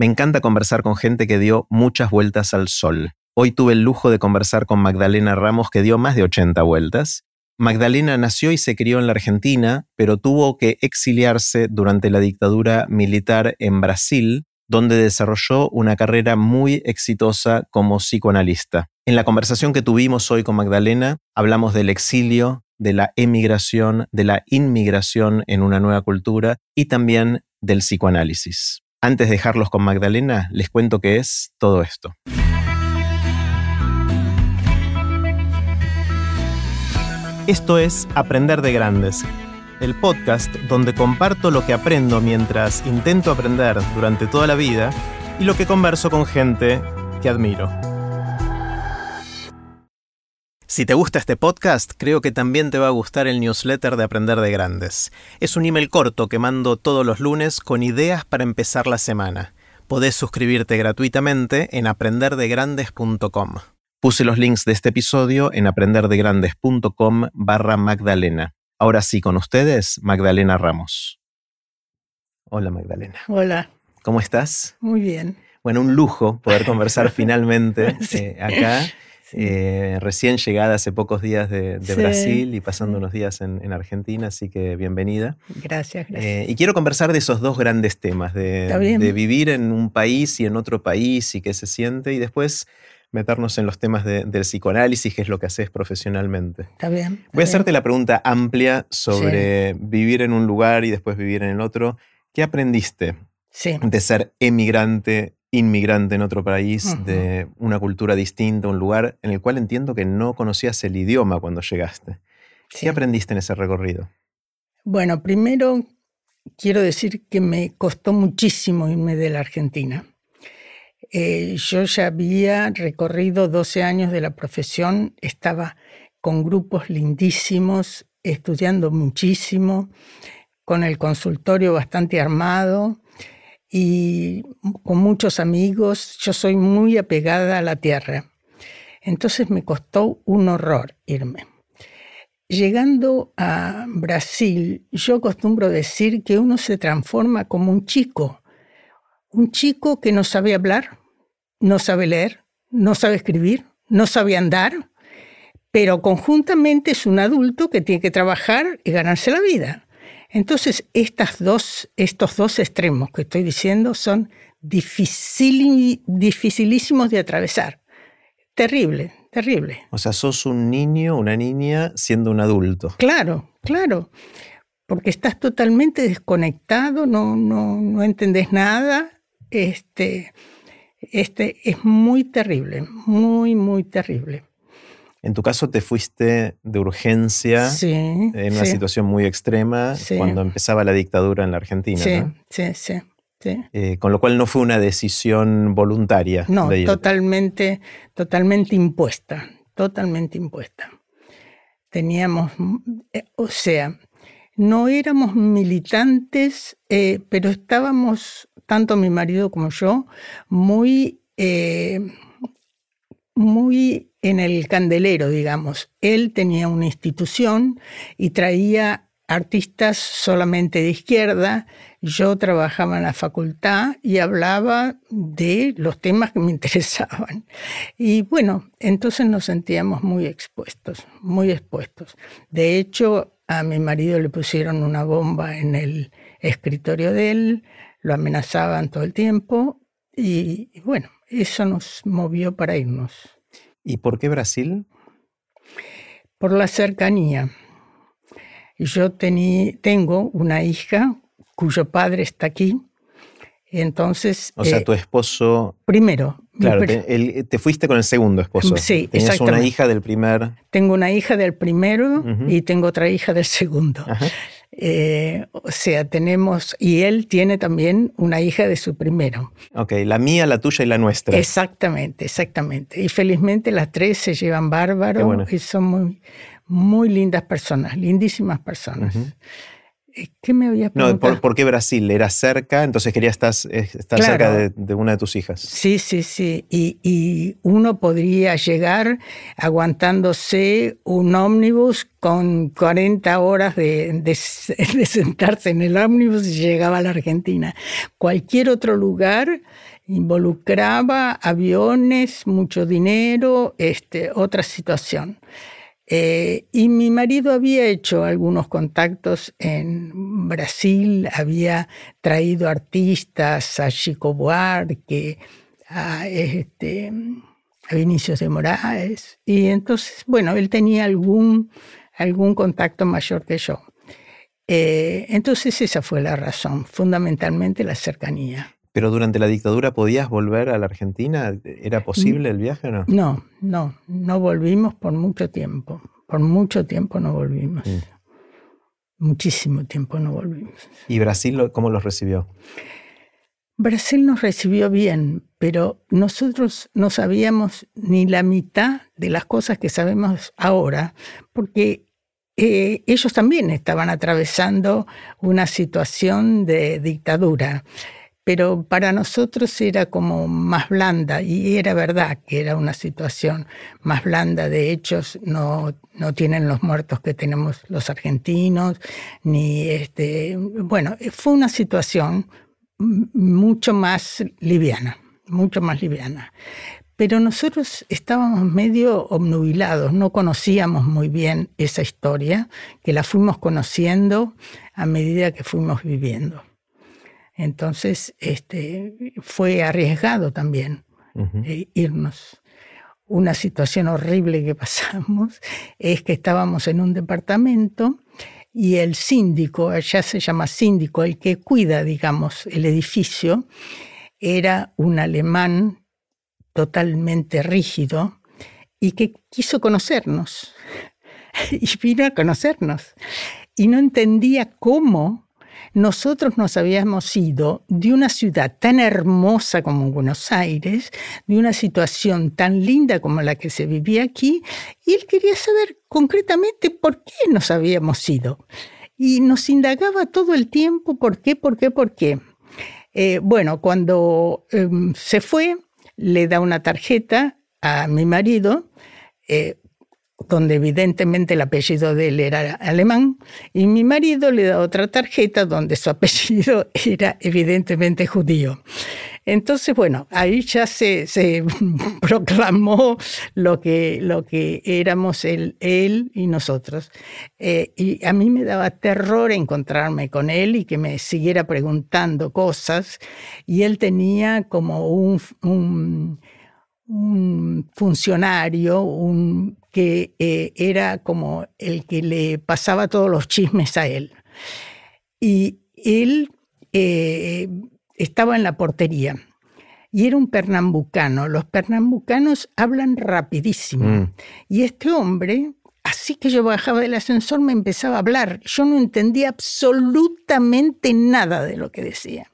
Me encanta conversar con gente que dio muchas vueltas al sol. Hoy tuve el lujo de conversar con Magdalena Ramos, que dio más de 80 vueltas. Magdalena nació y se crió en la Argentina, pero tuvo que exiliarse durante la dictadura militar en Brasil, donde desarrolló una carrera muy exitosa como psicoanalista. En la conversación que tuvimos hoy con Magdalena, hablamos del exilio, de la emigración, de la inmigración en una nueva cultura y también del psicoanálisis. Antes de dejarlos con Magdalena, les cuento qué es todo esto. Esto es Aprender de Grandes, el podcast donde comparto lo que aprendo mientras intento aprender durante toda la vida y lo que converso con gente que admiro. Si te gusta este podcast, creo que también te va a gustar el newsletter de Aprender de Grandes. Es un email corto que mando todos los lunes con ideas para empezar la semana. Podés suscribirte gratuitamente en aprenderdegrandes.com. Puse los links de este episodio en aprenderdegrandes.com barra Magdalena. Ahora sí, con ustedes, Magdalena Ramos. Hola Magdalena. Hola. ¿Cómo estás? Muy bien. Bueno, un lujo poder conversar finalmente eh, acá. Eh, recién llegada hace pocos días de, Brasil y pasando unos días en, Argentina, así que bienvenida. Gracias, gracias. Eh, y quiero conversar de esos dos grandes temas, de, de, vivir en un país y en otro país y qué se siente, y después meternos en los temas del psicoanálisis, que es lo que haces profesionalmente. Está bien. Voy a hacerte la pregunta amplia sobre vivir en un lugar y después vivir en el otro. ¿Qué aprendiste de ser emigrante, inmigrante en otro país, de una cultura distinta, un lugar en el cual entiendo que no conocías el idioma cuando llegaste? ¿Qué aprendiste en ese recorrido? Bueno, primero quiero decir que me costó muchísimo irme de la Argentina. Eh, yo ya había recorrido 12 años de la profesión, estaba con grupos lindísimos, estudiando muchísimo, con el consultorio bastante armado y con muchos amigos. Yo soy muy apegada a la tierra. Entonces me costó un horror irme. Llegando a Brasil, yo acostumbro decir que uno se transforma como un chico, un chico que no sabe hablar, no sabe leer, no sabe escribir, no sabe andar, pero conjuntamente es un adulto que tiene que trabajar y ganarse la vida. Entonces, estas dos, estos dos extremos que estoy diciendo son dificilísimos de atravesar. Terrible, terrible. O sea, sos un niño, una niña siendo un adulto. Claro, claro. Porque estás totalmente desconectado, no, no, no entendés nada. Este, este es muy terrible, muy, muy terrible. En tu caso te fuiste de urgencia en una situación muy extrema cuando empezaba la dictadura en la Argentina. Sí, sí, sí. Eh, con lo cual no fue una decisión voluntaria. No, totalmente, totalmente impuesta, totalmente impuesta. Teníamos, eh, o sea, no éramos militantes, eh, pero estábamos tanto mi marido como yo, muy, eh, muy en el candelero, digamos. Él tenía una institución y traía artistas solamente de izquierda. Yo trabajaba en la facultad y hablaba de los temas que me interesaban. Y bueno, entonces nos sentíamos muy expuestos, muy expuestos. De hecho, a mi marido le pusieron una bomba en el escritorio de él, lo amenazaban todo el tiempo y, bueno, eso nos movió para irnos. ¿Y por qué Brasil? Por la cercanía. Yo tengo una hija cuyo padre está aquí. Entonces. O sea, eh, tu esposo. Primero. Claro, te, te, fuiste con el segundo esposo. Sí, Tenías una hija del primer. Tengo una hija del primero y tengo otra hija del segundo. Eh, o sea, tenemos, y él tiene también una hija de su primero. Ok, la mía, la tuya y la nuestra. Exactamente, exactamente. Y felizmente las tres se llevan bárbaro y son muy, muy lindas personas, lindísimas personas. ¿Qué me había preguntado? No, ¿por, qué Brasil? ¿Era cerca? Entonces quería estar, estar cerca de, una de tus hijas. Sí, sí, sí. Y, uno podría llegar aguantándose un ómnibus con 40 horas de, de, sentarse en el ómnibus y llegaba a la Argentina. Cualquier otro lugar involucraba aviones, mucho dinero, este, otra situación. Eh, y mi marido había hecho algunos contactos en Brasil, había traído artistas a Chico Buarque, a, este, a Vinicius de Moraes, y entonces, bueno, él tenía algún, algún contacto mayor que yo. Eh, entonces esa fue la razón, fundamentalmente la cercanía. Pero durante la dictadura podías volver a la Argentina? ¿Era posible el viaje o no? No, no, no volvimos por mucho tiempo. Por mucho tiempo no volvimos. Mm. Muchísimo tiempo no volvimos. ¿Y Brasil cómo los recibió? Brasil nos recibió bien, pero nosotros no sabíamos ni la mitad de las cosas que sabemos ahora, porque eh, ellos también estaban atravesando una situación de dictadura pero para nosotros era como más blanda y era verdad que era una situación más blanda. De hecho, no, no tienen los muertos que tenemos los argentinos, ni este, bueno, fue una situación mucho más liviana, mucho más liviana. Pero nosotros estábamos medio obnubilados, no conocíamos muy bien esa historia, que la fuimos conociendo a medida que fuimos viviendo. Entonces, este, fue arriesgado también eh, irnos. Una situación horrible que pasamos es que estábamos en un departamento y el síndico, allá se llama síndico, el que cuida, digamos, el edificio, era un alemán totalmente rígido y que quiso conocernos. Y vino a conocernos. Y no entendía cómo nosotros nos habíamos ido de una ciudad tan hermosa como Buenos Aires, de una situación tan linda como la que se vivía aquí, y él quería saber concretamente por qué nos habíamos ido. Y nos indagaba todo el tiempo por qué, por qué, por qué. Eh, bueno, cuando em, se fue, le da una tarjeta a mi marido, eh, donde evidentemente el apellido de él era alemán, y mi marido le da otra tarjeta donde su apellido era evidentemente judío. Entonces, bueno, ahí ya se, proclamó lo que, lo que éramos él, él y nosotros. Eh, y a mí me daba terror encontrarme con él y que me siguiera preguntando cosas. Y él tenía como un, un funcionario, un que eh, era como el que le pasaba todos los chismes a él. Y él eh, estaba en la portería y era un pernambucano. Los pernambucanos hablan rapidísimo. Mm. Y este hombre, así que yo bajaba del ascensor, me empezaba a hablar. Yo no entendía absolutamente nada de lo que decía.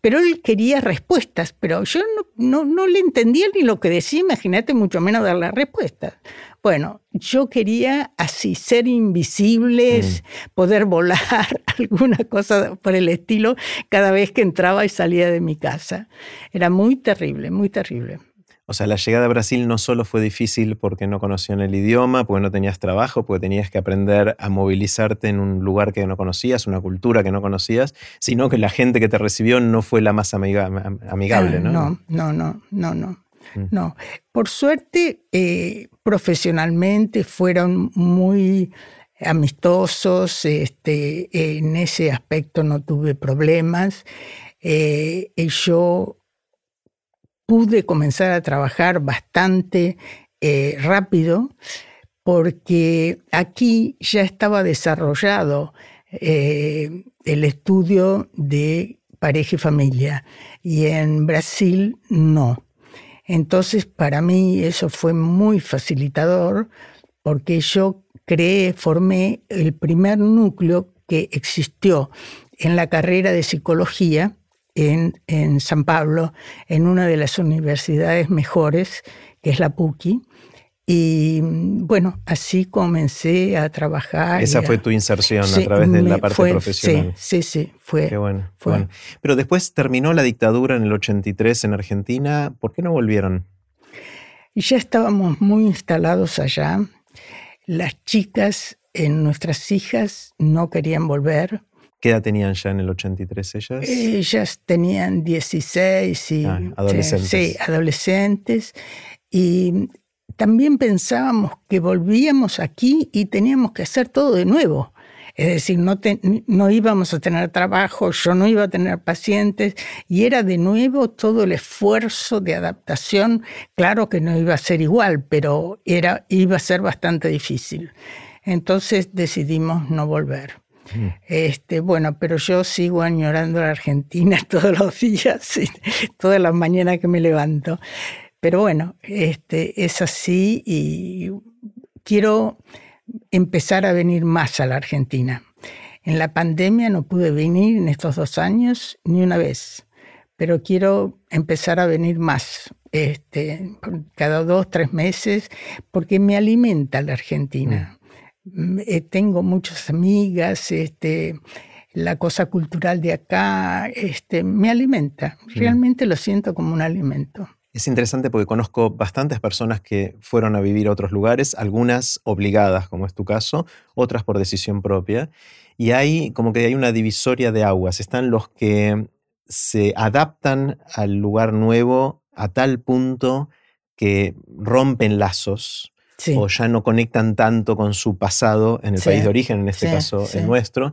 Pero él quería respuestas, pero yo no, no, le entendía ni lo que decía, imagínate mucho menos dar las respuestas. Bueno, yo quería así ser invisibles, mm. poder volar, alguna cosa por el estilo, cada vez que entraba y salía de mi casa. Era muy terrible, muy terrible. O sea, la llegada a Brasil no solo fue difícil porque no conocían el idioma, porque no tenías trabajo, porque tenías que aprender a movilizarte en un lugar que no conocías, una cultura que no conocías, sino que la gente que te recibió no fue la más amigable, ah, ¿no? No, no, no, no, no. Mm. No, por suerte, eh, profesionalmente fueron muy amistosos, este, en ese aspecto no tuve problemas. Eh, yo pude comenzar a trabajar bastante eh, rápido porque aquí ya estaba desarrollado el estudio de pareja y familia y en Brasil no. Entonces, para mí eso fue muy facilitador porque yo creé, formé el primer núcleo que existió en la carrera de psicología en, en San Pablo, en una de las universidades mejores, que es la PUCI, Y bueno, así comencé a trabajar. Esa fue tu inserción a través de la parte profesional. Sí, sí, sí, fue. Qué bueno, bueno. Pero después terminó la dictadura en el 83 en Argentina. ¿Por qué no volvieron? Ya estábamos muy instalados allá. Las chicas, en nuestras hijas, no querían volver. ¿Qué edad tenían ya en el 83 ellas? Ellas tenían 16 y... Ah, adolescentes. Sí, adolescentes. Y también pensábamos que volvíamos aquí y teníamos que hacer todo de nuevo. Es decir, no, no íbamos a tener trabajo, yo no iba a tener pacientes y era de nuevo todo el esfuerzo de adaptación. Claro que no iba a ser igual, pero era, iba a ser bastante difícil. Entonces decidimos no volver. Mm. Este, bueno, pero yo sigo añorando a la Argentina todos los días, todas las mañanas que me levanto. Pero bueno, este, es así y quiero empezar a venir más a la Argentina. En la pandemia no pude venir en estos dos años ni una vez, pero quiero empezar a venir más, este, cada dos, tres meses, porque me alimenta la Argentina. Mm. Eh, tengo muchas amigas, este, la cosa cultural de acá, este, me alimenta. Realmente lo siento como un alimento. Es interesante porque conozco bastantes personas que fueron a vivir a otros lugares, algunas obligadas, como es tu caso, otras por decisión propia. Y hay como que hay una divisoria de aguas. Están los que se adaptan al lugar nuevo a tal punto que rompen lazos o ya no conectan tanto con su pasado en el país de origen, en este caso el nuestro.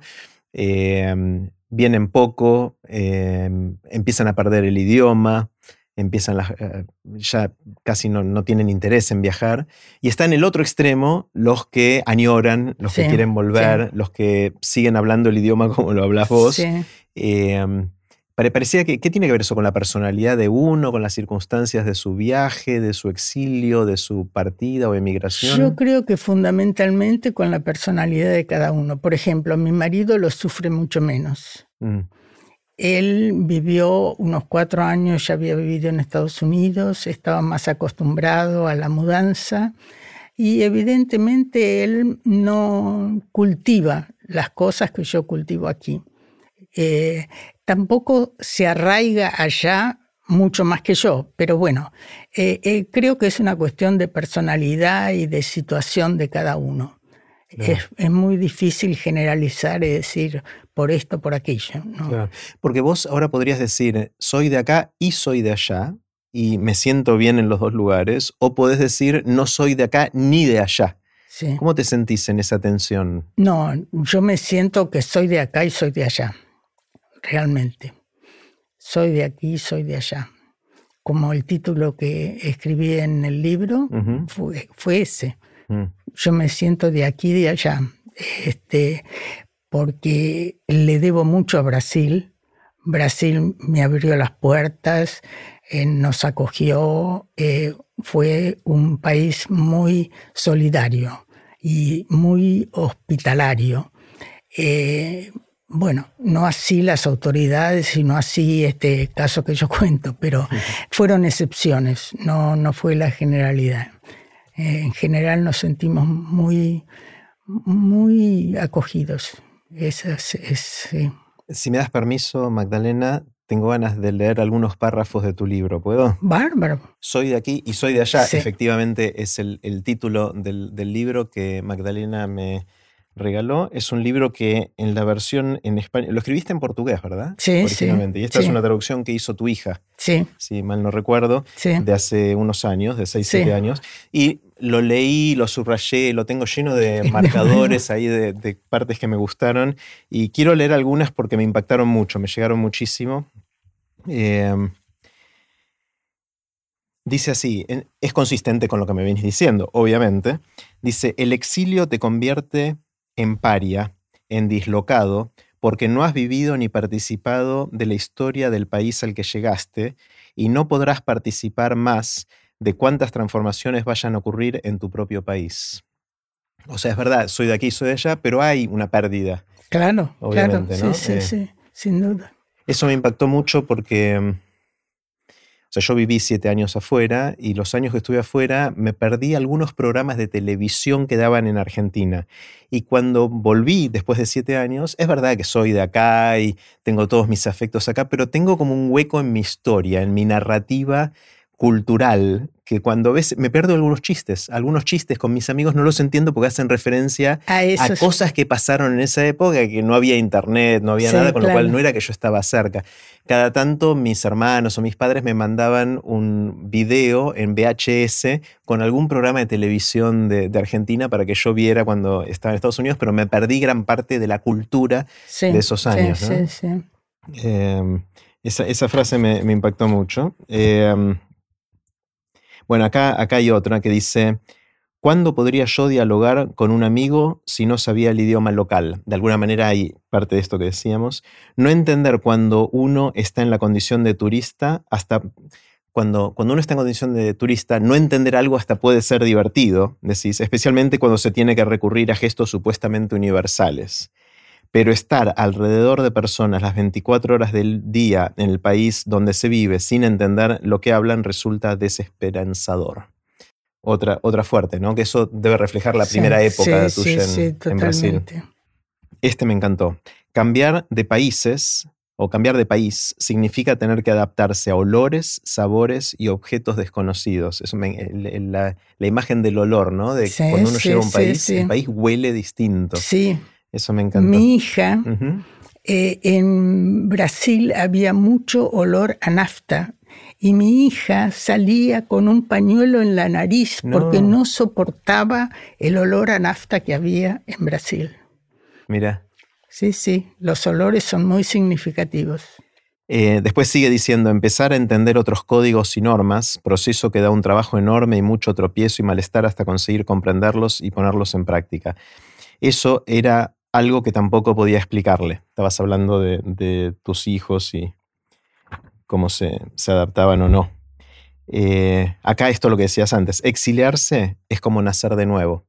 Em, vienen poco, em, empiezan a perder el idioma, empiezan las, eh, ya casi no, tienen interés en viajar. Y está en el otro extremo los que añoran, los que quieren volver, los que siguen hablando el idioma como lo hablas vos. Eh, parecía que, ¿qué tiene que ver eso con la personalidad de uno, con las circunstancias de su viaje, de su exilio, de su partida o emigración? Yo creo que fundamentalmente con la personalidad de cada uno. Por ejemplo, mi marido lo sufre mucho menos. Mm. Él vivió unos cuatro años, ya había vivido en Estados Unidos, estaba más acostumbrado a la mudanza y evidentemente él no cultiva las cosas que yo cultivo aquí. Eh, tampoco se arraiga allá mucho más que yo, pero bueno, eh, eh, creo que es una cuestión de personalidad y de situación de cada uno. Es, muy difícil generalizar y decir por esto, por aquello. Porque vos ahora podrías decir, soy de acá y soy de allá, y me siento bien en los dos lugares, o podés decir, no soy de acá ni de allá. ¿Cómo te sentís en esa tensión? No, yo me siento que soy de acá y soy de allá, realmente. Soy de aquí soy de allá. Como el título que escribí en el libro fue, ese. Mm yo me siento de aquí de allá, este, porque le debo mucho a Brasil. Brasil me abrió las puertas, eh, nos acogió, eh, fue un país muy solidario y muy hospitalario. Eh, bueno, no así las autoridades, sino así este caso que yo cuento, pero fueron excepciones, no, no fue la generalidad. Eh, en general nos sentimos muy, muy acogidos. Si me das permiso, Magdalena, tengo ganas de leer algunos párrafos de tu libro, ¿puedo? Bárbaro. Soy de aquí y soy de allá. Efectivamente, es el, título del, libro que Magdalena me, regaló es un libro que en la versión en español, lo escribiste en portugués, ¿verdad? Sí, sí. Y esta es una traducción que hizo tu hija, sí. si mal no recuerdo, de hace unos años, de 6, 7 años. Y lo leí, lo subrayé, lo tengo lleno de marcadores ahí de, partes que me gustaron. Y quiero leer algunas porque me impactaron mucho, me llegaron muchísimo. Em, dice así, es consistente con lo que me venís diciendo, obviamente. Dice, el exilio te convierte en paria, en dislocado, porque no has vivido ni participado de la historia del país al que llegaste y no podrás participar más de cuántas transformaciones vayan a ocurrir en tu propio país. O sea, es verdad, soy de aquí, soy de allá, pero hay una pérdida. Claro, obviamente, claro. Sí, sí, eh, sí, sin duda. Eso me impactó mucho porque, O sea, yo viví siete años afuera y los años que estuve afuera me perdí algunos programas de televisión que daban en Argentina. Y cuando volví después de siete años, es verdad que soy de acá y tengo todos mis afectos acá, pero tengo como un hueco en mi historia, en mi narrativa cultural que cuando ves, me pierdo algunos chistes, algunos chistes con mis amigos no los entiendo porque hacen referencia a, cosas que pasaron en esa época, que no había internet, no había nada, con lo cual no era que yo estaba cerca. Cada tanto mis hermanos o mis padres me mandaban un video en VHS con algún programa de televisión de, Argentina para que yo viera cuando estaba en Estados Unidos, pero me perdí gran parte de la cultura de esos años. Em, esa, frase me, impactó mucho. Em, bueno, acá, acá hay otra que dice, ¿cuándo podría yo dialogar con un amigo si no sabía el idioma local? De alguna manera hay parte de esto que decíamos. No entender cuando uno está en la condición de turista hasta... Cuando, cuando uno está en condición de turista, no entender algo hasta puede ser divertido, decís, especialmente cuando se tiene que recurrir a gestos supuestamente universales pero estar alrededor de personas las 24 horas del día en el país donde se vive sin entender lo que hablan resulta desesperanzador. Otra, otra fuerte, ¿no? Que eso debe reflejar la primera época de tuya en, Brasil. Este me encantó. Cambiar de países o cambiar de país significa tener que adaptarse a olores, sabores y objetos desconocidos. Eso la, imagen del olor, ¿no? De cuando uno llega a un país, el país huele distinto. Sí. Eso me encanta. Mi hija, eh, en Brasil había mucho olor a nafta y mi hija salía con un pañuelo en la nariz porque no soportaba el olor a nafta que había en Brasil. Mira. Sí, sí, los olores son muy significativos. Eh, después sigue diciendo, empezar a entender otros códigos y normas, proceso que da un trabajo enorme y mucho tropiezo y malestar hasta conseguir comprenderlos y ponerlos en práctica. Eso era algo que tampoco podía explicarle. Estabas hablando de, tus hijos y cómo se, adaptaban o no. Eh, acá esto lo que decías antes, exiliarse es como nacer de nuevo.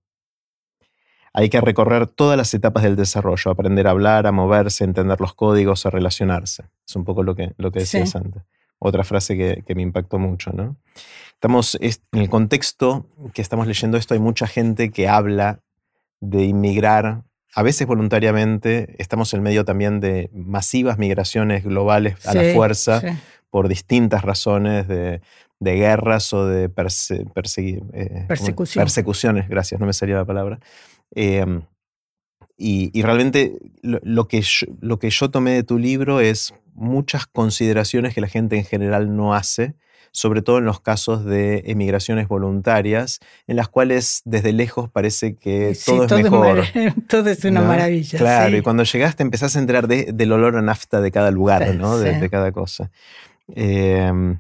Hay que recorrer todas las etapas del desarrollo, aprender a hablar, a moverse, a entender los códigos, a relacionarse. Es un poco lo que, lo que decías antes. Otra frase que, que, me impactó mucho, ¿no? Estamos, en el contexto que estamos leyendo esto, hay mucha gente que habla de inmigrar a veces voluntariamente, estamos en medio también de masivas migraciones globales a la fuerza por distintas razones de, guerras o de eh, persecuciones, gracias, no me salía la palabra. Em, y, realmente lo, que lo que yo tomé de tu libro es muchas consideraciones que la gente en general no hace sobre todo en los casos de emigraciones voluntarias, en las cuales desde lejos parece que todo es mejor. todo es una maravilla. Claro, y cuando llegaste empezás a enterar del olor a nafta de cada lugar, ¿no? De, cada cosa. Em,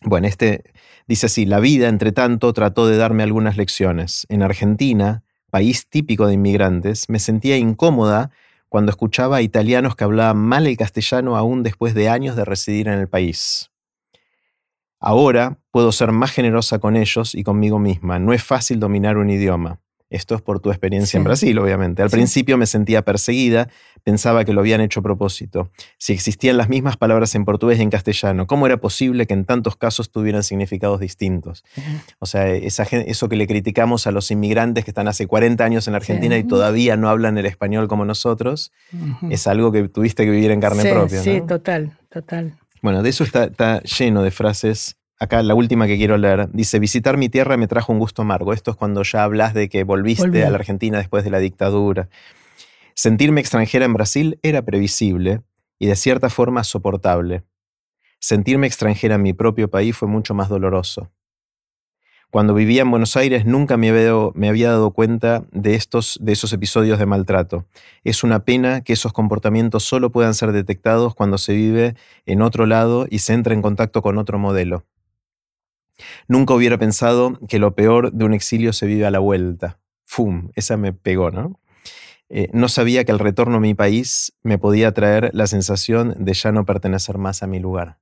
bueno, este dice así, la vida, entre tanto, trató de darme algunas lecciones. En Argentina, país típico de inmigrantes, me sentía incómoda cuando escuchaba a italianos que hablaban mal el castellano aún después de años de residir en el país. Ahora puedo ser más generosa con ellos y conmigo misma. No es fácil dominar un idioma. Esto es por tu experiencia en Brasil, obviamente. Al principio me sentía perseguida, pensaba que lo habían hecho a propósito. Si existían las mismas palabras en portugués y en castellano, ¿cómo era posible que en tantos casos tuvieran significados distintos? O sea, eso que le criticamos a los inmigrantes que están hace 40 años en Argentina y todavía no hablan el español como nosotros, es algo que tuviste que vivir en carne propia. Sí, total, total. Bueno, de eso está, lleno de frases. Acá la última que quiero leer. Dice, visitar mi tierra me trajo un gusto amargo. Esto es cuando ya hablas de que volviste a la Argentina después de la dictadura. Sentirme extranjera en Brasil era previsible y de cierta forma soportable. Sentirme extranjera en mi propio país fue mucho más doloroso. Cuando vivía en Buenos Aires nunca me había, dado cuenta de, estos, de esos episodios de maltrato. Es una pena que esos comportamientos solo puedan ser detectados cuando se vive en otro lado y se entra en contacto con otro modelo. Nunca hubiera pensado que lo peor de un exilio se vive a la vuelta. ¡Fum! Esa me pegó, ¿no? Eh, no sabía que el retorno a mi país me podía traer la sensación de ya no pertenecer más a mi lugar.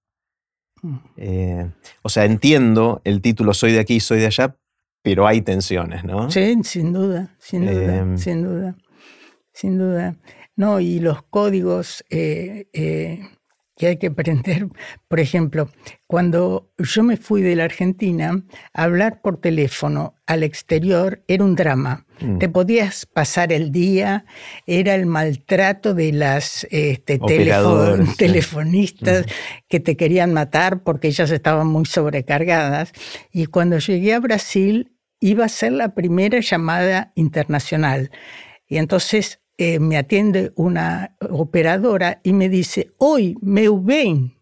Eh, o sea, entiendo el título Soy de aquí, soy de allá, pero hay tensiones, ¿no? Sí, sin duda, sin duda, em, sin duda, sin duda. No, y los códigos, eh, eh, que hay que aprender. Por ejemplo, cuando yo me fui de la Argentina, hablar por teléfono al exterior era un drama. Mm. Te podías pasar el día, era el maltrato de las este, telefonistas mm. que te querían matar porque ellas estaban muy sobrecargadas. Y cuando llegué a Brasil, iba a ser la primera llamada internacional. Y entonces eh, me atiende una operadora y me dice, hoy me ven.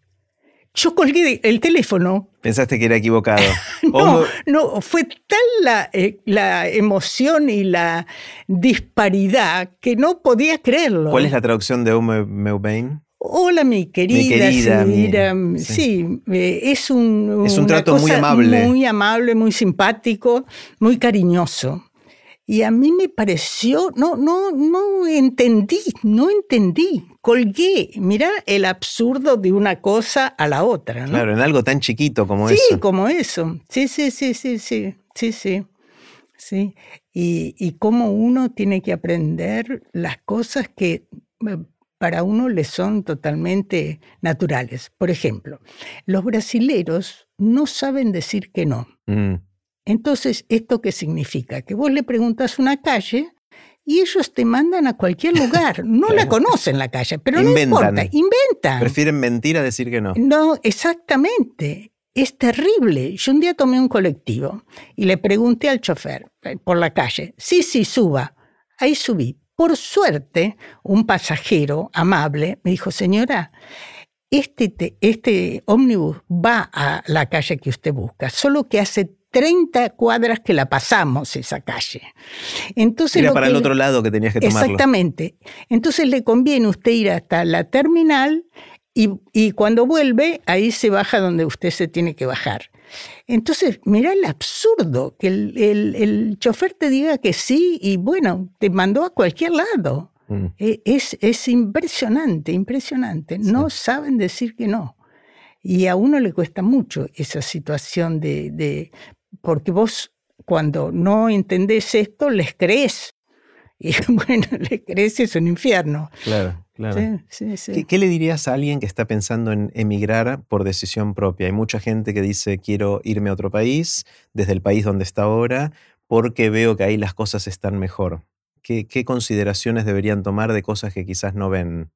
Yo colgué el teléfono. Pensaste que era equivocado. no, no, fue tal la, eh, la, emoción y la disparidad que no podía creerlo. ¿Cuál es la traducción de Hoy me Hola, mi querida. Mi querida sí, eh, es un, es un trato muy amable. Muy amable, muy simpático, muy cariñoso. Y a mí me pareció, no, no, no entendí, no entendí. Colgué, mira el absurdo de una cosa a la otra. Claro, en algo tan chiquito como eso. Sí, como eso. Sí, sí, sí, sí, sí, sí, sí. sí. Y, y cómo uno tiene que aprender las cosas que eh, para uno le son totalmente naturales. Por ejemplo, los brasileros no saben decir que no. Mm. Entonces, ¿esto qué significa? Que vos le preguntas una calle y ellos te mandan a cualquier lugar. No la conocen la calle, pero no importa, inventan. Prefieren mentir a decir que no. No, exactamente. Es terrible. Yo un día tomé un colectivo y le pregunté al chofer eh, por la calle, sí, sí, suba. Ahí subí. Por suerte, un pasajero amable me dijo, señora, este, este ómnibus va a la calle que usted busca, solo que hace 30 cuadras que la pasamos esa calle. Entonces, Era para el otro lado que tenías que tomarlo. Exactamente. Entonces le conviene usted ir hasta la terminal y, cuando vuelve, ahí se baja donde usted se tiene que bajar. Entonces, mira el absurdo, que el, chofer te diga que sí y bueno, te mandó a cualquier lado. Mm. E, es, es, impresionante, impresionante. No saben decir que no. Y a uno le cuesta mucho esa situación de, porque vos cuando no entendés esto, les crees. Y bueno, les crees es un infierno. Claro, claro. ¿Qué, le dirías a alguien que está pensando en emigrar por decisión propia? Hay mucha gente que dice, quiero irme a otro país, desde el país donde está ahora, porque veo que ahí las cosas están mejor. ¿Qué, consideraciones deberían tomar de cosas que quizás no ven?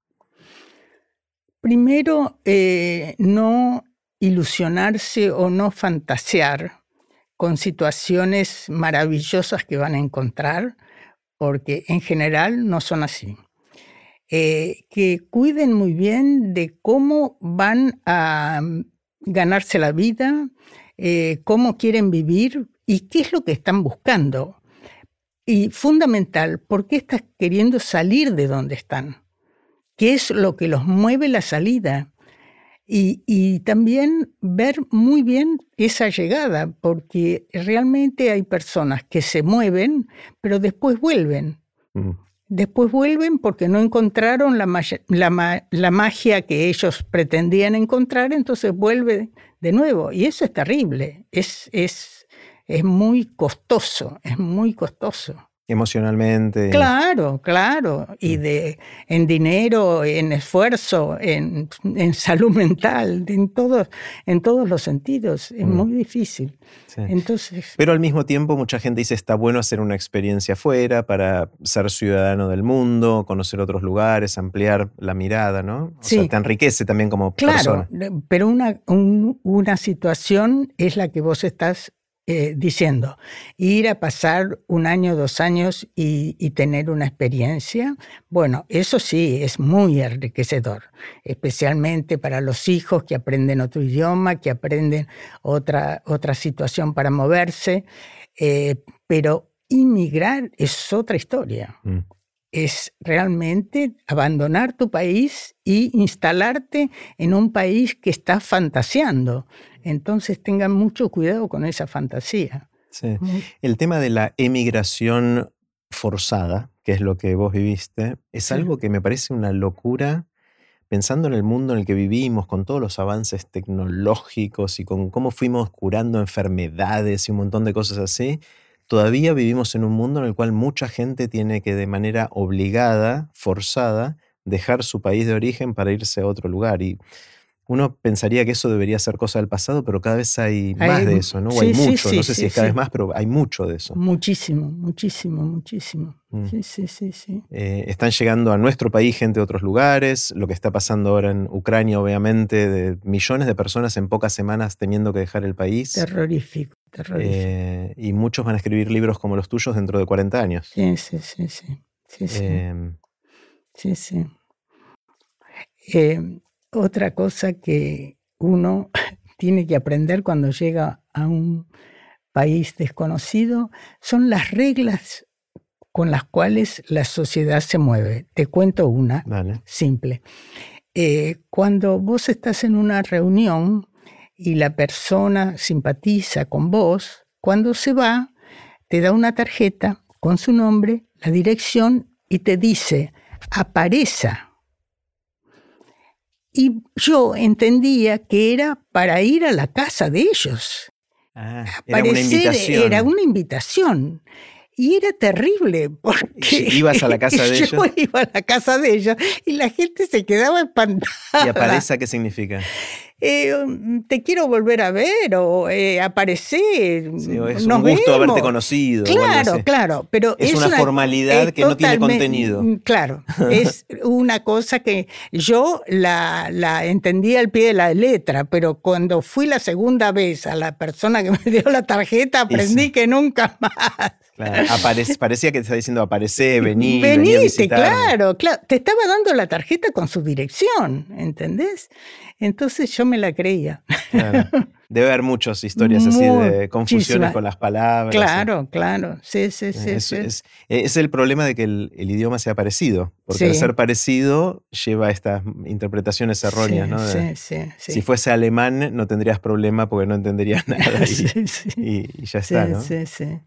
Primero, eh, no ilusionarse o no fantasear con situaciones maravillosas que van a encontrar, porque en general no son así. Eh, que cuiden muy bien de cómo van a mm, ganarse la vida, eh, cómo quieren vivir y qué es lo que están buscando. Y fundamental, ¿por qué estás queriendo salir de donde están? ¿Qué es lo que los mueve la salida? Y, también ver muy bien esa llegada, porque realmente hay personas que se mueven, pero después vuelven. Después vuelven porque no encontraron la, la, magia que ellos pretendían encontrar, entonces vuelve de nuevo. Y eso es terrible, es, es, es muy costoso, es muy costoso emocionalmente. Claro, claro. Y de, en dinero, en esfuerzo, en, salud mental, en, todos en todos los sentidos. Es mm. muy difícil. Entonces, Pero al mismo tiempo mucha gente dice está bueno hacer una experiencia afuera para ser ciudadano del mundo, conocer otros lugares, ampliar la mirada, ¿no? O sea, te enriquece también como claro, persona. Pero una, una situación es la que vos estás eh, diciendo, ir a pasar un año, dos años y, tener una experiencia, bueno, eso sí es muy enriquecedor, especialmente para los hijos que aprenden otro idioma, que aprenden otra, otra situación para moverse, eh, pero inmigrar es otra historia. Mm. Es realmente abandonar tu país y instalarte en un país que está fantaseando. Entonces tengan mucho cuidado con esa fantasía. Sí. El tema de la emigración forzada, que es lo que vos viviste, es algo que me parece una locura pensando en el mundo en el que vivimos, con todos los avances tecnológicos y con cómo fuimos curando enfermedades y un montón de cosas así, todavía vivimos en un mundo en el cual mucha gente tiene que de manera obligada, forzada, dejar su país de origen para irse a otro lugar. Y uno pensaría que eso debería ser cosa del pasado, pero cada vez hay más de eso, ¿no? O hay mucho, no sé si es cada vez más, pero hay mucho de eso. Muchísimo, muchísimo, muchísimo. Mm. Sí, sí, sí, sí. Eh, están llegando a nuestro país gente de otros lugares, lo que está pasando ahora en Ucrania, obviamente, de millones de personas en pocas semanas teniendo que dejar el país. Terrorífico. Eh, y muchos van a escribir libros como los tuyos dentro de 40 años. Sí, sí, sí, sí. Sí, sí. Em, sí, sí. Eh, otra cosa que uno tiene que aprender cuando llega a un país desconocido son las reglas con las cuales la sociedad se mueve. Te cuento una simple. Eh, cuando vos estás en una reunión y la persona simpatiza con vos, cuando se va, te da una tarjeta con su nombre, la dirección y te dice, aparece y yo entendía que era para ir a la casa de ellos. Ah, era una invitación. Era una invitación. Y era terrible porque ibas a la casa de ellos. Yo iba a la casa de ellos y la gente se quedaba espantada. ¿Y aparece qué significa? Eh, mm, te quiero volver a ver o eh, aparecer. es un gusto haberte conocido. Claro, claro, pero es, una, formalidad que no tiene contenido. Mm, claro, es una cosa que yo la, la entendí al pie de la letra, pero cuando fui la segunda vez a la persona que me dio la tarjeta aprendí que nunca más. parecía que te estaba diciendo aparece, vení, Veniste, claro, claro. Te estaba dando la tarjeta con su dirección, ¿entendés? Entonces yo me la creía. Debe haber muchas historias así de confusiones con las palabras. Claro, claro. Sí, sí, sí. Es, es, el problema de que el, idioma sea parecido, porque al ser parecido lleva a estas interpretaciones erróneas. ¿no? sí, sí, Si fuese alemán no tendrías problema porque no entenderías nada y, y ya está. ¿no? Sí, sí.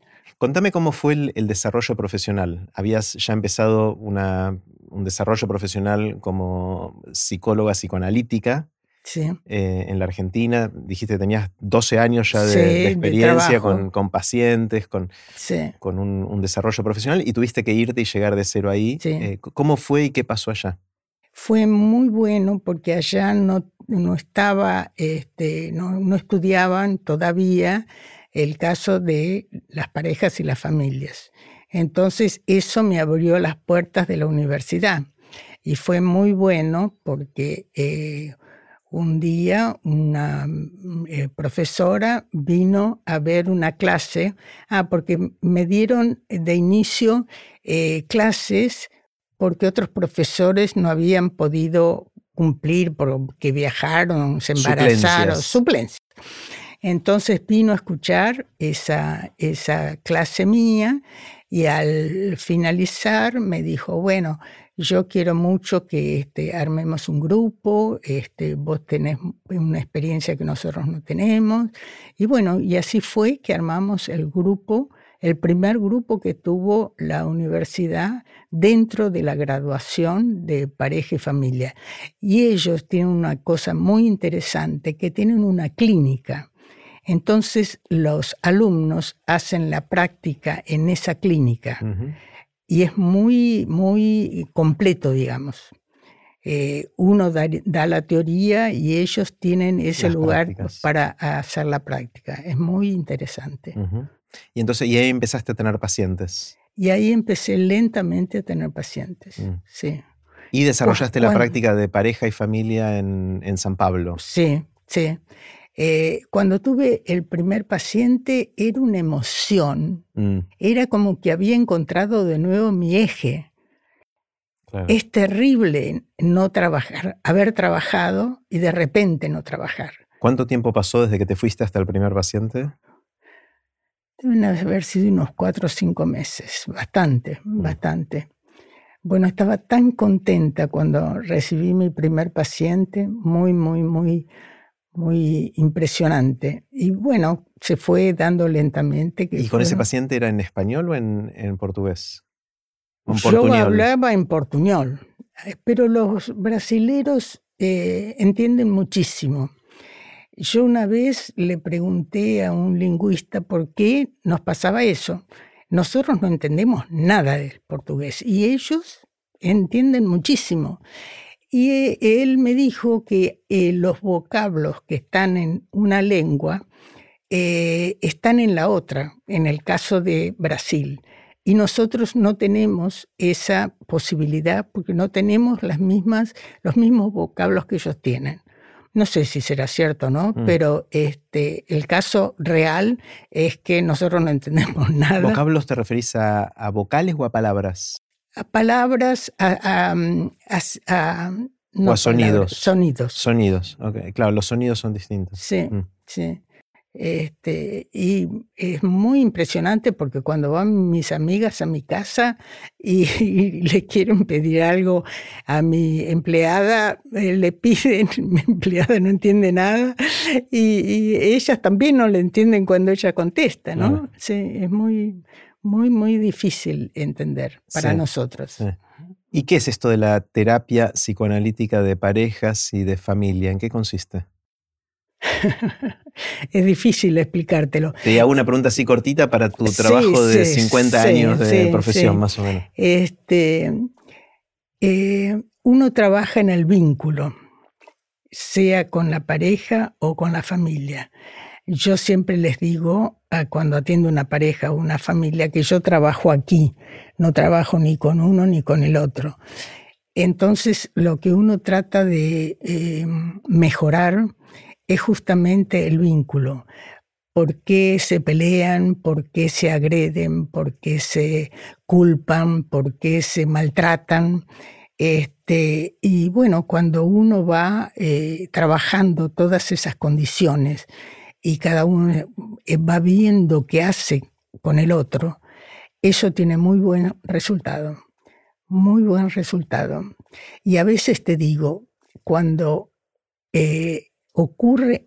Contame cómo fue el, desarrollo profesional. Habías ya empezado un desarrollo profesional como psicóloga psicoanalítica. Eh, en la Argentina, dijiste que tenías 12 años ya de, experiencia con, pacientes, con, con un, desarrollo profesional y tuviste que irte y llegar de cero ahí. Eh, ¿Cómo fue y qué pasó allá? Fue muy bueno porque allá no, no estaba, este, no, no estudiaban todavía el caso de las parejas y las familias. Entonces eso me abrió las puertas de la universidad y fue muy bueno porque eh, un día una eh, profesora vino a ver una clase, ah, porque me dieron de inicio eh, clases porque otros profesores no habían podido cumplir porque viajaron, se embarazaron, suplencias. Entonces vino a escuchar esa, esa clase mía y al finalizar me dijo, bueno, yo quiero mucho que este, armemos un grupo, este, vos tenés una experiencia que nosotros no tenemos. Y bueno, y así fue que armamos el grupo, el primer grupo que tuvo la universidad dentro de la graduación de pareja y familia. Y ellos tienen una cosa muy interesante, que tienen una clínica. Entonces los alumnos hacen la práctica en esa clínica y es muy, muy completo, digamos. Eh, uno da, la teoría y ellos tienen ese lugar para hacer la práctica. Es muy interesante. Y entonces, y ahí empezaste a tener pacientes. Y ahí empecé lentamente a tener pacientes, mm. sí. ¿Y desarrollaste la práctica de pareja y familia en, en San Pablo? Sí, sí. Eh, cuando tuve el primer paciente era una emoción, mm. era como que había encontrado de nuevo mi eje. Es terrible no trabajar, haber trabajado y de repente no trabajar. ¿Cuánto tiempo pasó desde que te fuiste hasta el primer paciente? Deben haber sido unos cuatro o cinco meses, bastante, mm. bastante. Bueno, estaba tan contenta cuando recibí mi primer paciente, muy, muy, muy muy impresionante. Y bueno, se fue dando lentamente. ¿Y con ese paciente era en español o en, en portugués? Yo hablaba en portuñol, eh, pero los brasileros eh, entienden muchísimo. Yo una vez le pregunté a un lingüista por qué nos pasaba eso. Nosotros no entendemos nada del portugués y ellos entienden muchísimo. Y eh, él me dijo que eh, los vocablos que están en una lengua eh, están en la otra, en el caso de Brasil. Y nosotros no tenemos esa posibilidad porque no tenemos las mismas, los mismos vocablos que ellos tienen. No sé si será cierto o no, mm. pero este, el caso real es que nosotros no entendemos nada. ¿Vocablos te referís a vocales o a palabras? A palabras, a, o a sonidos. sonidos. Sonidos. Claro, los sonidos son distintos. Sí, mm. sí. Este, y es muy impresionante porque cuando van mis amigas a mi casa y, le quieren pedir algo a mi empleada, eh, le piden, mi empleada no entiende nada y, ellas también no le entienden cuando ella contesta, ¿no? Sí, es muy, muy, muy difícil entender para nosotros. ¿Y qué es esto de la terapia psicoanalítica de parejas y de familia? ¿En qué consiste? es difícil explicártelo. Te hago una pregunta así cortita para tu trabajo de 50 años de profesión, más o menos. Este, eh, uno trabaja en el vínculo, sea con la pareja o con la familia. Yo siempre les digo cuando atiendo una pareja o una familia que yo trabajo aquí, no trabajo ni con uno ni con el otro. Entonces, lo que uno trata de eh, mejorar es justamente el vínculo. ¿Por qué se pelean? ¿Por qué se agreden? ¿Por qué se culpan? ¿Por qué se maltratan? Este, y bueno, cuando uno va eh, trabajando todas esas condiciones, y cada uno eh, va viendo qué hace con el otro, eso tiene muy buen resultado, muy buen resultado. Y a veces te digo, cuando eh, ocurre,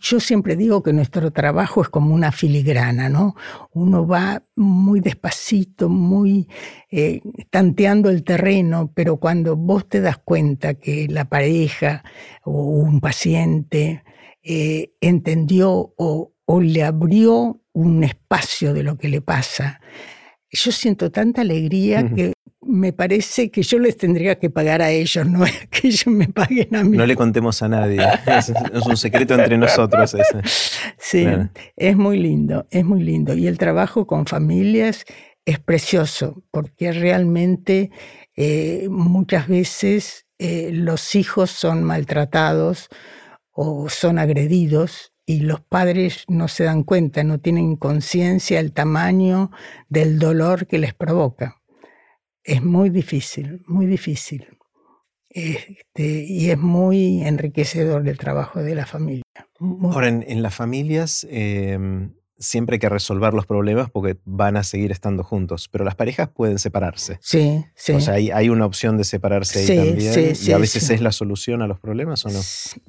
yo siempre digo que nuestro trabajo es como una filigrana, ¿no? Uno va muy despacito, muy eh, tanteando el terreno, pero cuando vos te das cuenta que la pareja o un paciente eh, entendió o, le abrió un espacio de lo que le pasa. Yo siento tanta alegría que me parece que yo les tendría que pagar a ellos, no es que ellos me paguen a mí. No le contemos a nadie, es, un secreto entre nosotros. Ese. Sí, es muy lindo, es muy lindo. Y el trabajo con familias es precioso, porque realmente eh, muchas veces eh, los hijos son maltratados o son agredidos y los padres no se dan cuenta, no tienen conciencia del tamaño del dolor que les provoca. Es muy difícil, muy difícil. Este, y es muy enriquecedor el trabajo de la familia. Ahora, en, las familias, em, siempre hay que resolver los problemas porque van a seguir estando juntos, pero las parejas pueden separarse. Sí, sí. O sea, hay, una opción de separarse ahí también. y a veces es la solución a los problemas o no.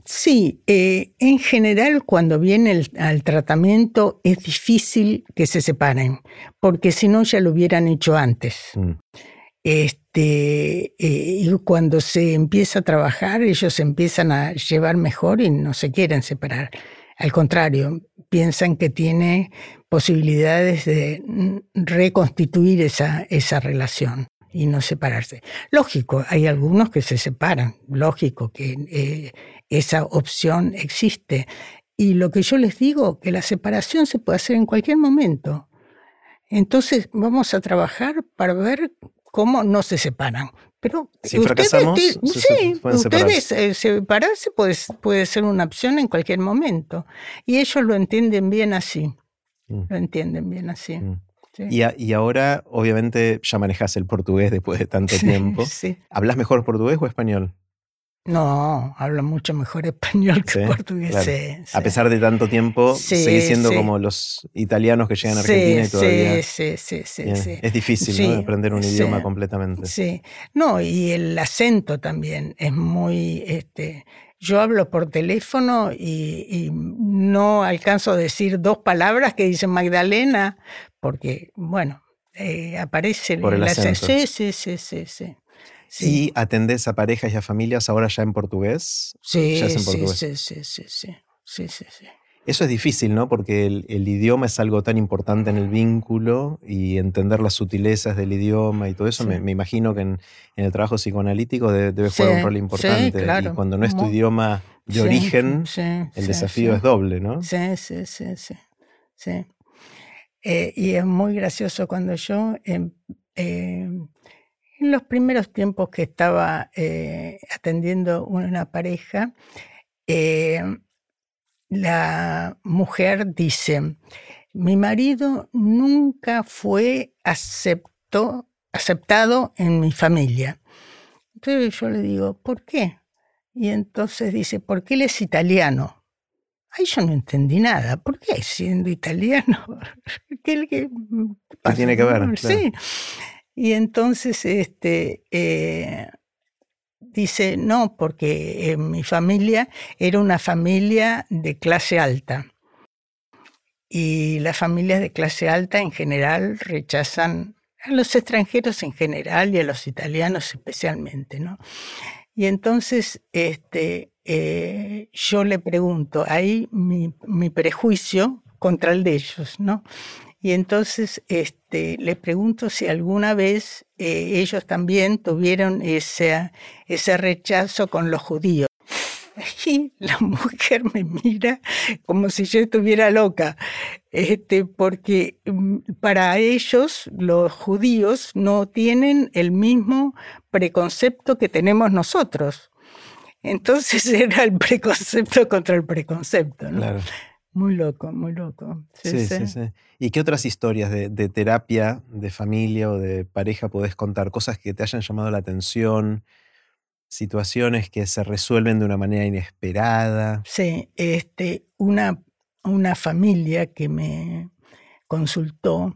Sí, eh, en general cuando viene al tratamiento es difícil que se separen, porque si no ya lo hubieran hecho antes. Mm. Este, eh, y cuando se empieza a trabajar, ellos empiezan a llevar mejor y no se quieren separar. Al contrario, piensan que tiene posibilidades de reconstituir esa, esa relación y no separarse. Lógico, hay algunos que se separan, lógico que eh, esa opción existe. Y lo que yo les digo, que la separación se puede hacer en cualquier momento. Entonces vamos a trabajar para ver cómo no se separan. Pero si fracasamos, sí, ustedes eh, separarse puede, puede ser una opción en cualquier momento. Y ellos lo entienden bien así. Mm. Lo entienden bien así. Mm. Y, y, ahora, obviamente, ya manejas el portugués después de tanto tiempo. ¿Hablas mejor portugués o español? No, habla mucho mejor español que portugués. A pesar de tanto tiempo, sigue siendo como los italianos que llegan a Argentina y todavía. Sí, sí, sí. Es difícil aprender un idioma completamente. Sí. No, y el acento también es muy. Este, yo hablo por teléfono y, no alcanzo a decir dos palabras que dicen Magdalena, porque, bueno, eh, aparece por el, acento. Sí, sí, sí, sí. sí. ¿Y atendés a parejas y a familias ahora ya en portugués? Sí, sí, sí, sí, sí, sí, sí, sí, Eso es difícil, ¿no? Porque el, idioma es algo tan importante en el vínculo y entender las sutilezas del idioma y todo eso, me, imagino que en, el trabajo psicoanalítico debe, jugar un rol importante. Y cuando no es tu idioma de origen, el desafío es doble, ¿no? Sí, sí, sí, sí. Eh, y es muy gracioso cuando yo, em, em, en los primeros tiempos que estaba eh, atendiendo una pareja, em, la mujer dice, mi marido nunca fue aceptado en mi familia. Entonces yo le digo, ¿por qué? Y entonces dice, porque él es italiano. Ay, yo no entendí nada. ¿Por qué siendo italiano? ¿Qué, qué, tiene que ver? Sí. Y entonces este, eh, dice, no, porque mi familia era una familia de clase alta. Y las familias de clase alta en general rechazan a los extranjeros en general y a los italianos especialmente, ¿no? Y entonces este, eh, yo le pregunto, ahí mi, mi, prejuicio contra el de ellos, ¿no? Y entonces este, le pregunto si alguna vez eh, ellos también tuvieron ese, ese rechazo con los judíos. Y la mujer me mira como si yo estuviera loca, este, porque mm, para ellos los judíos no tienen el mismo preconcepto que tenemos nosotros. Entonces era el preconcepto contra el preconcepto. ¿no? Claro. Muy loco, muy loco. Sí sí, sí, ¿Y qué otras historias de, terapia, de familia o de pareja podés contar? Cosas que te hayan llamado la atención, situaciones que se resuelven de una manera inesperada. Sí, este, una, una familia que me consultó,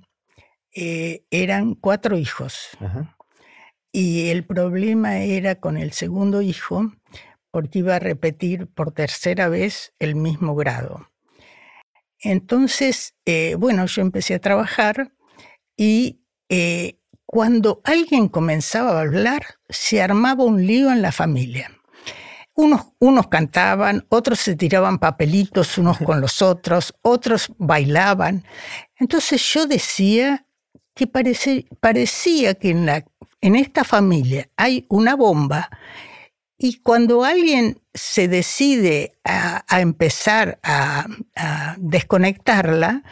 eh, eran cuatro hijos. Y el problema era con el segundo hijo, porque iba a repetir por tercera vez el mismo grado. Entonces, eh, bueno, yo empecé a trabajar y eh, cuando alguien comenzaba a hablar, se armaba un lío en la familia. Unos, cantaban, otros se tiraban papelitos unos con los otros, otros bailaban. Entonces yo decía que parecía que en esta familia hay una bomba y cuando alguien se decide a, empezar a, desconectarla,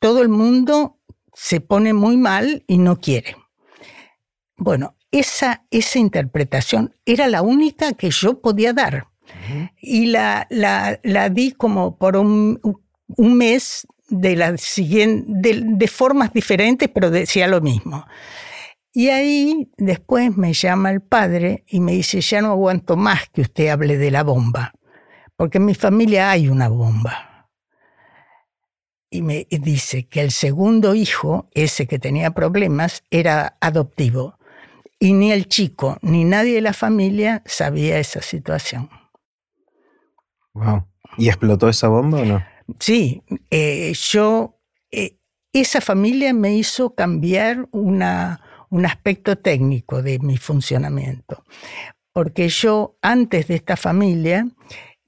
todo el mundo se pone muy mal y no quiere. Bueno, esa, esa interpretación era la única que yo podía dar. Y la, la, la, di como por un, un mes de, la siguiente, de formas diferentes, pero decía lo mismo. Y ahí después me llama el padre y me dice, ya no aguanto más que usted hable de la bomba, porque en mi familia hay una bomba. Y me dice que el segundo hijo, ese que tenía problemas, era adoptivo. Y ni el chico ni nadie de la familia sabía esa situación. Wow. ¿Y explotó esa bomba o no? Sí, eh, yo, eh, esa familia me hizo cambiar una, un aspecto técnico de mi funcionamiento. Porque yo, antes de esta familia,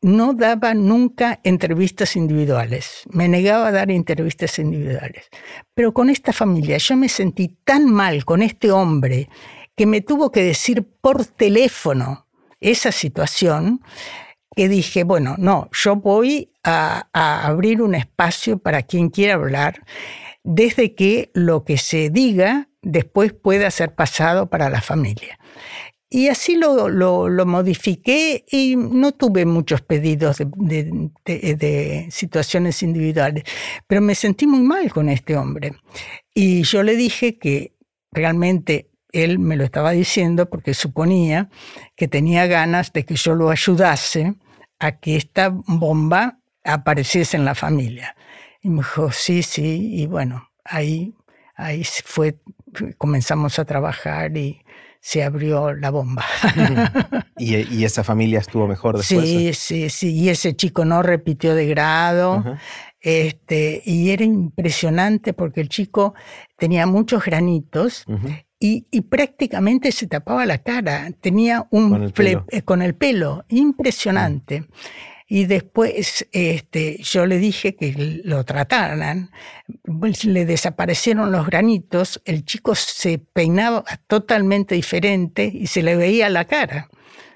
no daba nunca entrevistas individuales, me negaba a dar entrevistas individuales. Pero con esta familia yo me sentí tan mal con este hombre que me tuvo que decir por teléfono esa situación que dije, bueno, no, yo voy a, a abrir un espacio para quien quiera hablar, desde que lo que se diga después pueda ser pasado para la familia. Y así lo, lo, modifiqué y no tuve muchos pedidos de, de, situaciones individuales, pero me sentí muy mal con este hombre. Y yo le dije que realmente él me lo estaba diciendo porque suponía que tenía ganas de que yo lo ayudase a que esta bomba apareciese en la familia. Y me dijo, sí, sí, y bueno, ahí, ahí fue comenzamos a trabajar y se abrió la bomba. ¿Y, esa familia estuvo mejor después? Sí, sí, sí. Y ese chico no repitió de grado. este, y era impresionante porque el chico tenía muchos granitos y, prácticamente se tapaba la cara. Tenía un con el pelo, eh, con el pelo impresionante. Y después este, yo le dije que lo trataran, pues, le desaparecieron los granitos, el chico se peinaba totalmente diferente y se le veía la cara,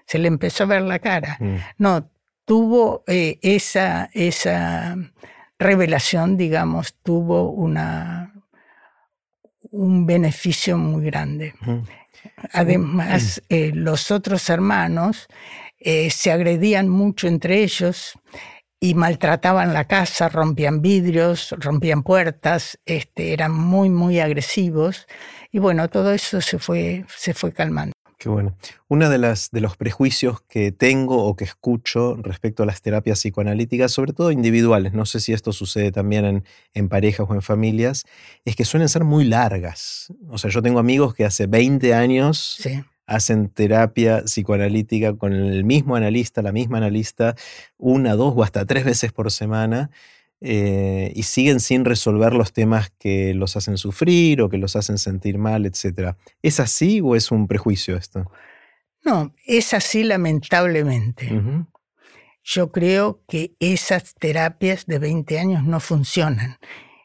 se le empezó a ver la cara. Mm. No, tuvo eh, esa, esa revelación, digamos, tuvo una, un beneficio muy grande. Además, eh, los otros hermanos eh, se agredían mucho entre ellos y maltrataban la casa, rompían vidrios, rompían puertas, este, eran muy, muy agresivos. Y bueno, todo eso se fue, se fue calmando. Qué bueno. Uno de, las, de los prejuicios que tengo o que escucho respecto a las terapias psicoanalíticas, sobre todo individuales, no sé si esto sucede también en, en, parejas o en familias, es que suelen ser muy largas. O sea, yo tengo amigos que hace 20 años sí hacen terapia psicoanalítica con el mismo analista, la misma analista, una, dos o hasta tres veces por semana. Eh, y siguen sin resolver los temas que los hacen sufrir o que los hacen sentir mal, etc. ¿Es así o es un prejuicio esto? No, es así lamentablemente. Yo creo que esas terapias de 20 años no funcionan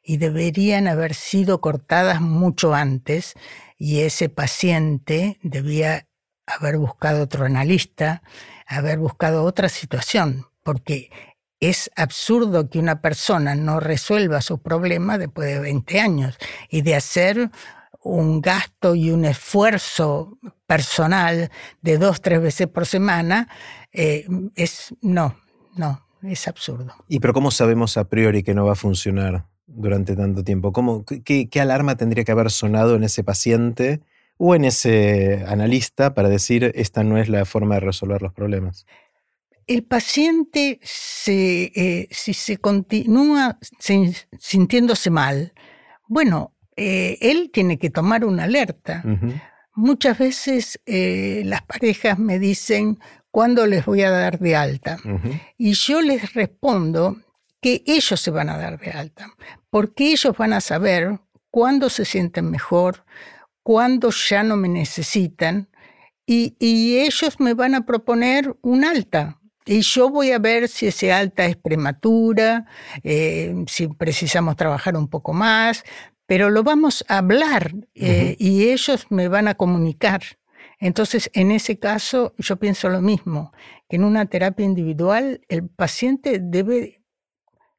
y deberían haber sido cortadas mucho antes y ese paciente debía haber buscado otro analista, haber buscado otra situación, porque es absurdo que una persona no resuelva su problema después de 20 años y de hacer un gasto y un esfuerzo personal de dos, tres veces por semana, eh, es no, no, es absurdo. ¿Y pero cómo sabemos a priori que no va a funcionar? Durante tanto tiempo? ¿Cómo, qué, alarma tendría que haber sonado en ese paciente o en ese analista para decir esta no es la forma de resolver los problemas? El paciente, eh, si se continúa sintiéndose mal, bueno, eh, él tiene que tomar una alerta. Muchas veces eh, las parejas me dicen, ¿cuándo les voy a dar de alta? Y yo les respondo que ellos se van a dar de alta, porque ellos van a saber cuándo se sienten mejor, cuándo ya no me necesitan, y, ellos me van a proponer un alta. Y yo voy a ver si ese alta es prematura, eh, si precisamos trabajar un poco más, pero lo vamos a hablar eh, y ellos me van a comunicar. Entonces, en ese caso, yo pienso lo mismo, que en una terapia individual el paciente debe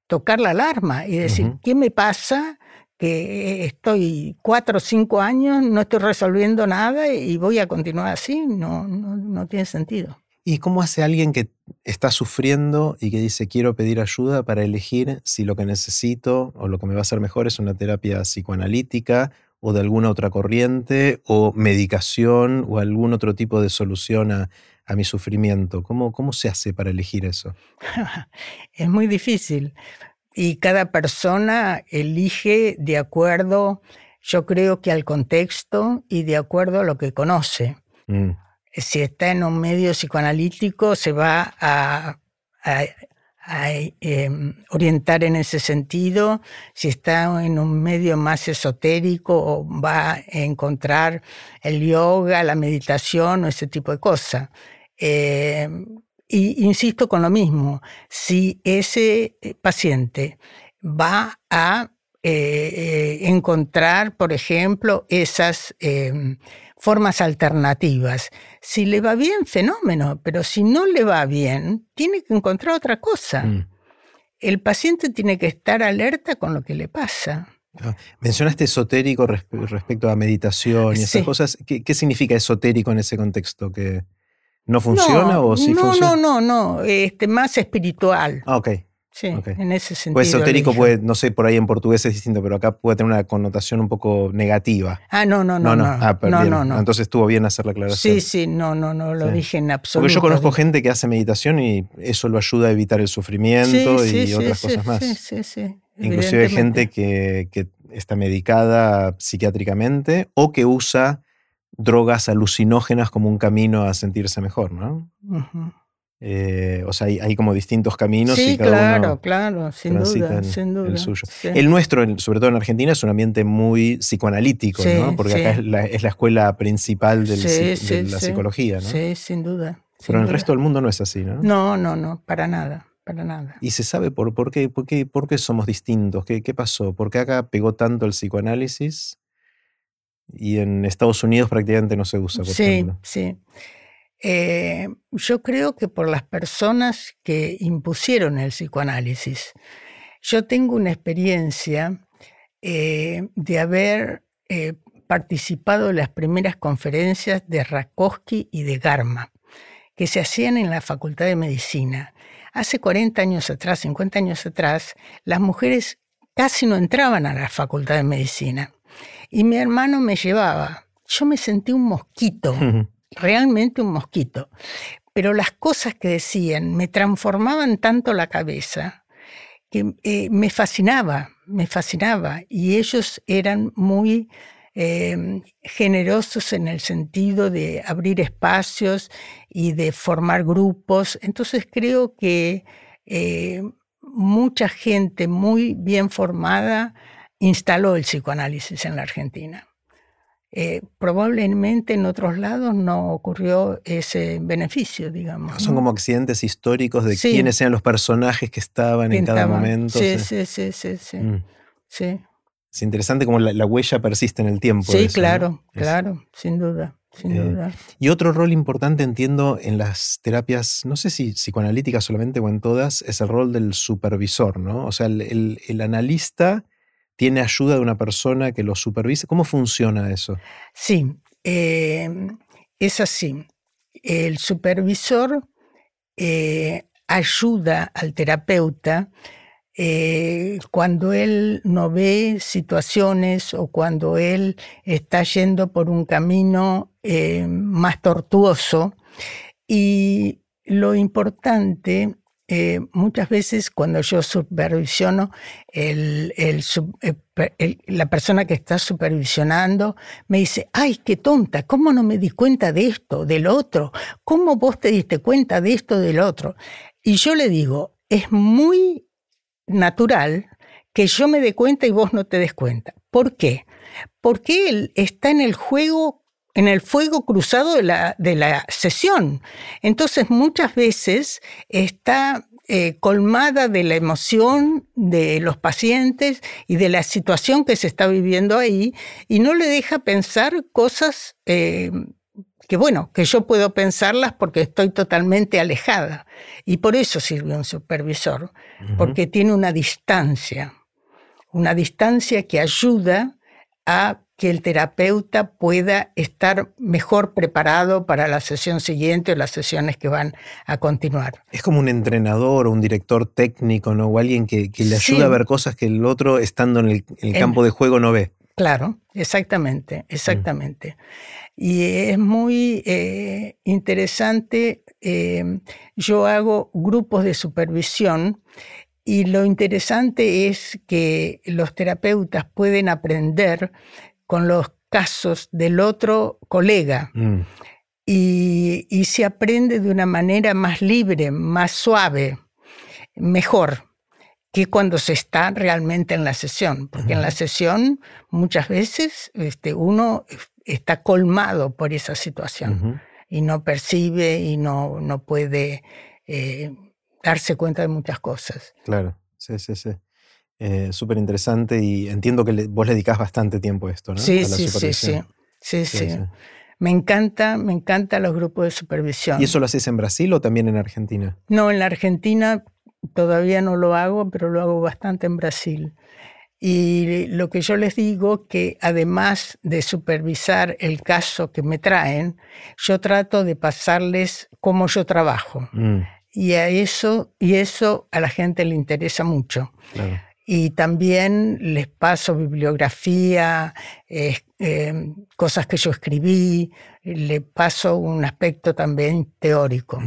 tocar la alarma y decir, ¿qué me pasa? que estoy cuatro o cinco años, no estoy resolviendo nada y voy a continuar así, no, no, no, tiene sentido. ¿Y cómo hace alguien que está sufriendo y que dice quiero pedir ayuda para elegir si lo que necesito o lo que me va a hacer mejor es una terapia psicoanalítica o de alguna otra corriente o medicación o algún otro tipo de solución a, a mi sufrimiento? ¿Cómo, ¿Cómo se hace para elegir eso? es muy difícil y cada persona elige de acuerdo, yo creo que al contexto y de acuerdo a lo que conoce. Mm. Si está en un medio psicoanalítico, se va a, em, orientar en ese sentido. Si está en un medio más esotérico, va a encontrar el yoga, la meditación o ese tipo de cosas. Eh, y insisto con lo mismo, si ese eh, paciente va a eh, encontrar, por ejemplo, esas em, formas alternativas, si le va bien, fenómeno, pero si no le va bien, tiene que encontrar otra cosa. Mm. El paciente tiene que estar alerta con lo que le pasa. Ah, mencionaste esotérico respecto a meditación y esas cosas. ¿Qué, ¿Qué, significa esotérico en ese contexto? Que... ¿No funciona o sí funciona? No, no, no, este, más espiritual. Ah, ok. Sí, en ese sentido. Pues esotérico puede, no sé, por ahí en portugués es distinto, pero acá puede tener una connotación un poco negativa. Ah, no, no, no. No, no, ah, no, no, no, Entonces estuvo bien hacer la aclaración. Sí, sí, no, no, no lo dije en absoluto. Porque yo conozco gente que hace meditación y eso lo ayuda a evitar el sufrimiento y otras cosas más. Sí, sí, sí. Inclusive gente que, que está medicada psiquiátricamente o que usa drogas alucinógenas como un camino a sentirse mejor, ¿no? Eh, o sea, hay, como distintos caminos sí, y cada claro, claro, sin duda, sin duda, el suyo. El nuestro, sobre todo en Argentina, es un ambiente muy psicoanalítico, ¿no? Porque acá es la, escuela principal de la psicología, ¿no? Sí, sin duda. Pero en el resto del mundo no es así, ¿no? No, no, no, para nada. para nada. ¿Y se sabe por, por, qué, por, qué, por qué somos distintos? ¿Qué, ¿Qué pasó? ¿Por qué acá pegó tanto el psicoanálisis y en Estados Unidos prácticamente no se usa? Por sí, ejemplo? sí. Eh, yo creo que por las personas que impusieron el psicoanálisis. Yo tengo una experiencia eh, de haber eh, participado en las primeras conferencias de Rakowski y de Garma, que se hacían en la Facultad de Medicina. Hace 40 años atrás, 50 años atrás, las mujeres casi no entraban a la Facultad de Medicina. Y mi hermano me llevaba. Yo me sentí un mosquito, realmente un mosquito. Pero las cosas que decían me transformaban tanto la cabeza que eh, me fascinaba, me fascinaba. Y ellos eran muy eh, generosos en el sentido de abrir espacios y de formar grupos. Entonces creo que eh, mucha gente muy bien formada instaló el psicoanálisis en la Argentina. Eh, probablemente en otros lados no ocurrió ese beneficio, digamos. Son ¿no? como accidentes históricos de Sí. quiénes eran los personajes que estaban en cada momento. Sí, sí. sí, sí, sí, sí. Mm. sí. Es interesante como la, la huella persiste en el tiempo. Sí, claro, claro, sin duda, sin Eh, duda. Y otro rol importante, entiendo, en las terapias, no sé si psicoanalíticas solamente o en todas, es el rol del supervisor, ¿no? O sea, el, el- el analista tiene ayuda de una persona que lo supervise. ¿Cómo funciona eso? Sí, eh, es así. El supervisor eh, ayuda al terapeuta eh, cuando él no ve situaciones o cuando él está yendo por un camino más tortuoso. Y lo importante, eh, muchas veces cuando yo supervisiono, eh, la persona que está supervisionando me dice, ay, qué tonta, ¿cómo no me di cuenta de esto, del otro? ¿Cómo vos te diste cuenta de esto, del otro? Y yo le digo, es muy natural que yo me dé cuenta y vos no te des cuenta. ¿Por qué? Porque él está en el juego, en el fuego cruzado de la, de la sesión. Entonces muchas veces está eh, colmada de la emoción de los pacientes y de la situación que se está viviendo ahí y no le deja pensar cosas eh, que bueno, que yo puedo pensarlas porque estoy totalmente alejada. Y por eso sirve un supervisor, porque tiene una distancia, una distancia que ayuda a que el terapeuta pueda estar mejor preparado para la sesión siguiente o las sesiones que van a continuar. Es como un entrenador o un director técnico, ¿no? O alguien que, que le ayuda Sí. a ver cosas que el otro, estando en el, en el En- campo de juego, no ve. Claro, exactamente, exactamente. Y es muy eh, interesante, eh, yo hago grupos de supervisión y lo interesante es que los terapeutas pueden aprender con los casos del otro colega Mm. y, y se aprende de una manera más libre, más suave, mejor que cuando se está realmente en la sesión, porque en la sesión muchas veces este, uno está colmado por esa situación y no percibe y no, no puede eh, darse cuenta de muchas cosas. Claro, sí, sí, sí. Eh, Súper interesante y entiendo que le- vos le dedicás bastante tiempo a esto, ¿no? Sí, A sí, sí, sí, supervisión. sí, Sí, sí. sí. Me encanta, me encantan los grupos de supervisión. ¿Y eso lo haces en Brasil o también en Argentina? No, en la Argentina todavía no lo hago, pero lo hago bastante en Brasil. Y lo que yo les digo que además de supervisar el caso que me traen, yo trato de pasarles cómo yo trabajo. Mm, Y a eso, y eso a la gente le interesa mucho. claro. Y también les paso bibliografía, eh, eh, cosas que yo escribí, le paso un aspecto también teórico.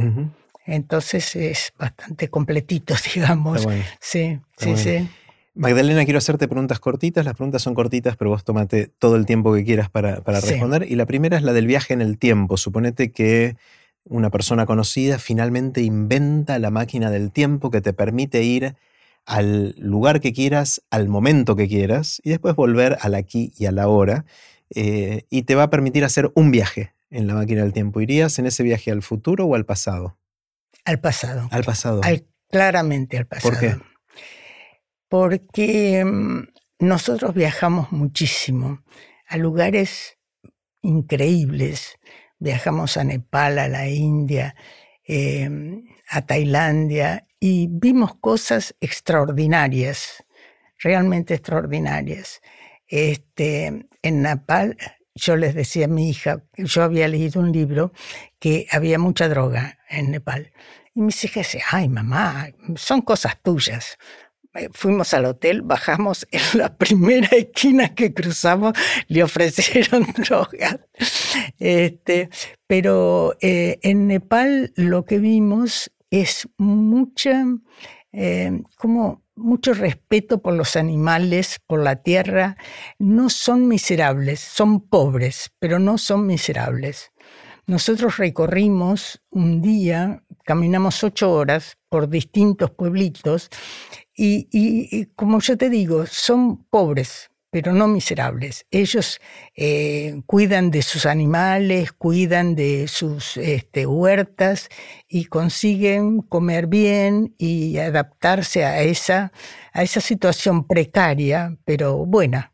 Entonces es bastante completito, digamos. Bueno. Sí, Está sí, bueno. sí. Magdalena, quiero hacerte preguntas cortitas. Las preguntas son cortitas, pero vos tomate todo el tiempo que quieras para, para Sí. responder. Y la primera es la del viaje en el tiempo. Suponete que una persona conocida finalmente inventa la máquina del tiempo que te permite ir al lugar que quieras, al momento que quieras, y después volver al aquí y a la hora. eh, y te va a permitir hacer un viaje en la máquina del tiempo. ¿Irías en ese viaje al futuro o al pasado? Al pasado. Al pasado. Al claramente al pasado. ¿Por qué? Porque mm, nosotros viajamos muchísimo a lugares increíbles. Viajamos a Nepal, a la India, em, a Tailandia y vimos cosas extraordinarias, realmente extraordinarias. Este, en Nepal, yo les decía a mi hija, yo había leído un libro que había mucha droga en Nepal. Y mis hijas decían, ay mamá, son cosas tuyas. Eh, fuimos al hotel, bajamos en la primera esquina que cruzamos, le ofrecieron drogas. Este, pero eh, en Nepal lo que vimos es mucha, eh, como mucho respeto por los animales, por la tierra. No son miserables, son pobres, pero no son miserables. Nosotros recorrimos un día, caminamos ocho horas por distintos pueblitos y, como yo te digo, son pobres, pero no miserables. Ellos eh, cuidan de sus animales, cuidan de sus este, huertas y consiguen comer bien y adaptarse a esa, a esa situación precaria, pero buena.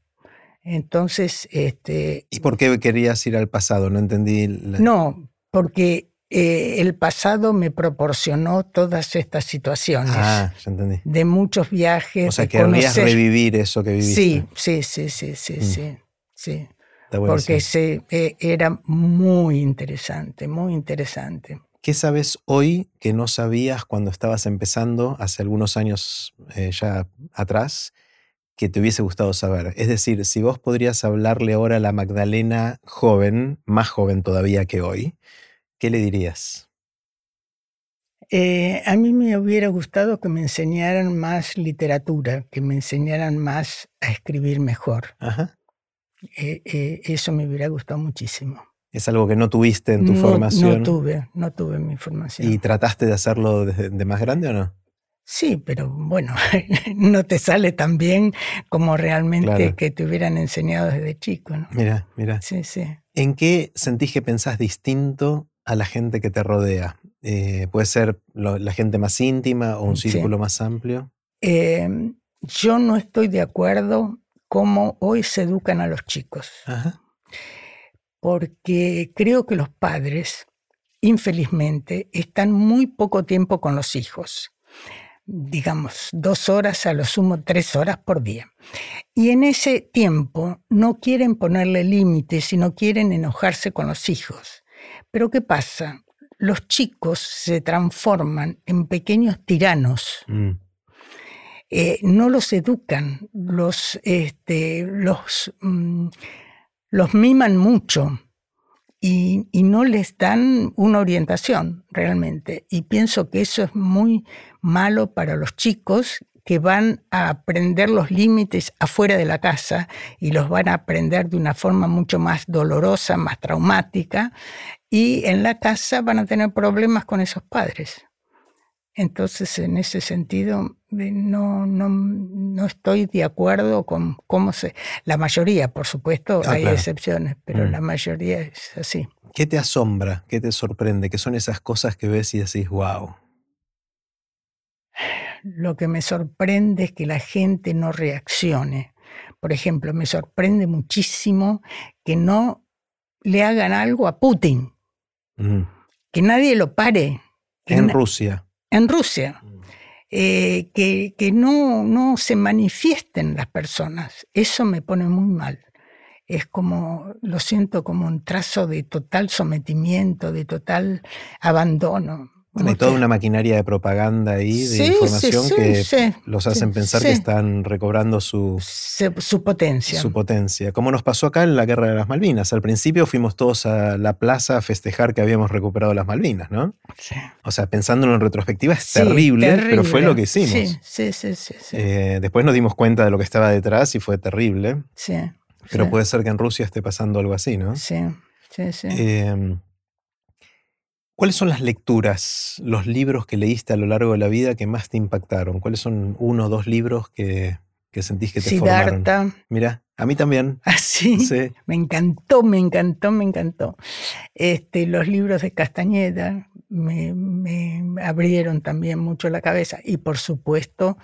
Entonces, este... ¿Y por qué querías ir al pasado? No entendí. No, porque eh, el pasado me proporcionó todas estas situaciones. Ah, ya entendí. De muchos viajes. O sea, querrías revivir eso que viviste. Sí, sí, sí, sí, sí, mm. sí. sí. Porque se, eh, era muy interesante, muy interesante. ¿Qué sabes hoy que no sabías cuando estabas empezando, hace algunos años eh, ya atrás, que te hubiese gustado saber? Es decir, si vos podrías hablarle ahora a la Magdalena joven, más joven todavía que hoy, ¿qué le dirías? Eh, a mí me hubiera gustado que me enseñaran más literatura, que me enseñaran más a escribir mejor. Ajá. Eh, eh, eso me hubiera gustado muchísimo. ¿Es algo que no tuviste en tu formación? No tuve, no tuve mi formación. ¿Y trataste de hacerlo de, más grande o no? Sí, pero bueno, no te sale tan bien como realmente que te hubieran enseñado desde chico. ¿no? Mira, mira. Sí, sí. ¿En qué sentís que pensás distinto a la gente que te rodea? Eh, ¿Puede ser la gente más íntima o un círculo más amplio? Em, yo no estoy de acuerdo cómo hoy se educan a los chicos. Porque creo que los padres, infelizmente, están muy poco tiempo con los hijos digamos, dos horas, a lo sumo tres horas por día. Y en ese tiempo no quieren ponerle límites y no quieren enojarse con los hijos. Pero ¿qué pasa? Los chicos se transforman en pequeños tiranos. Mm. Eh, no los educan, los, este, los, mm, los miman mucho y, y, no les dan una orientación realmente. Y pienso que eso es muy malo para los chicos que van a aprender los límites afuera de la casa y los van a aprender de una forma mucho más dolorosa, más traumática, y en la casa van a tener problemas con esos padres. Entonces, en ese sentido, eh, no, no, no estoy de acuerdo con cómo se... La mayoría, por supuesto, ah, hay excepciones, pero mm. la mayoría es así. ¿Qué te asombra? ¿Qué te sorprende? ¿Qué son esas cosas que ves y decís, wow? Lo que me sorprende es que la gente no reaccione. Por ejemplo, me sorprende muchísimo que no le hagan algo a Putin, mm. que nadie lo pare. En Rusia. En Rusia. Mm. Eh, que, que no, no se manifiesten las personas. Eso me pone muy mal. Es como, lo siento como un trazo de total sometimiento, de total abandono hay toda una maquinaria de propaganda ahí, de información que los hacen pensar que están recobrando su, su potencia. Su potencia. Como nos pasó acá en la Guerra de las Malvinas. Al principio fuimos todos a la plaza a festejar que habíamos recuperado las Malvinas, ¿no? O sea, pensándolo en retrospectiva es terrible, pero fue lo que hicimos. Sí, sí, sí. Eh, después nos dimos cuenta de lo que estaba detrás y fue terrible. Sí. Pero puede ser que en Rusia esté pasando algo así, ¿no? Sí, sí, sí. Eh, ¿Cuáles son las lecturas, los libros que leíste a lo largo de la vida que más te impactaron? ¿Cuáles son uno o dos libros que, sentís que te Siddhartha. formaron? Mira, a mí también. ¿Ah, sí? Me encantó, me encantó, me encantó. Este, los libros de Castañeda, me, me abrieron también mucho la cabeza. Y por supuesto,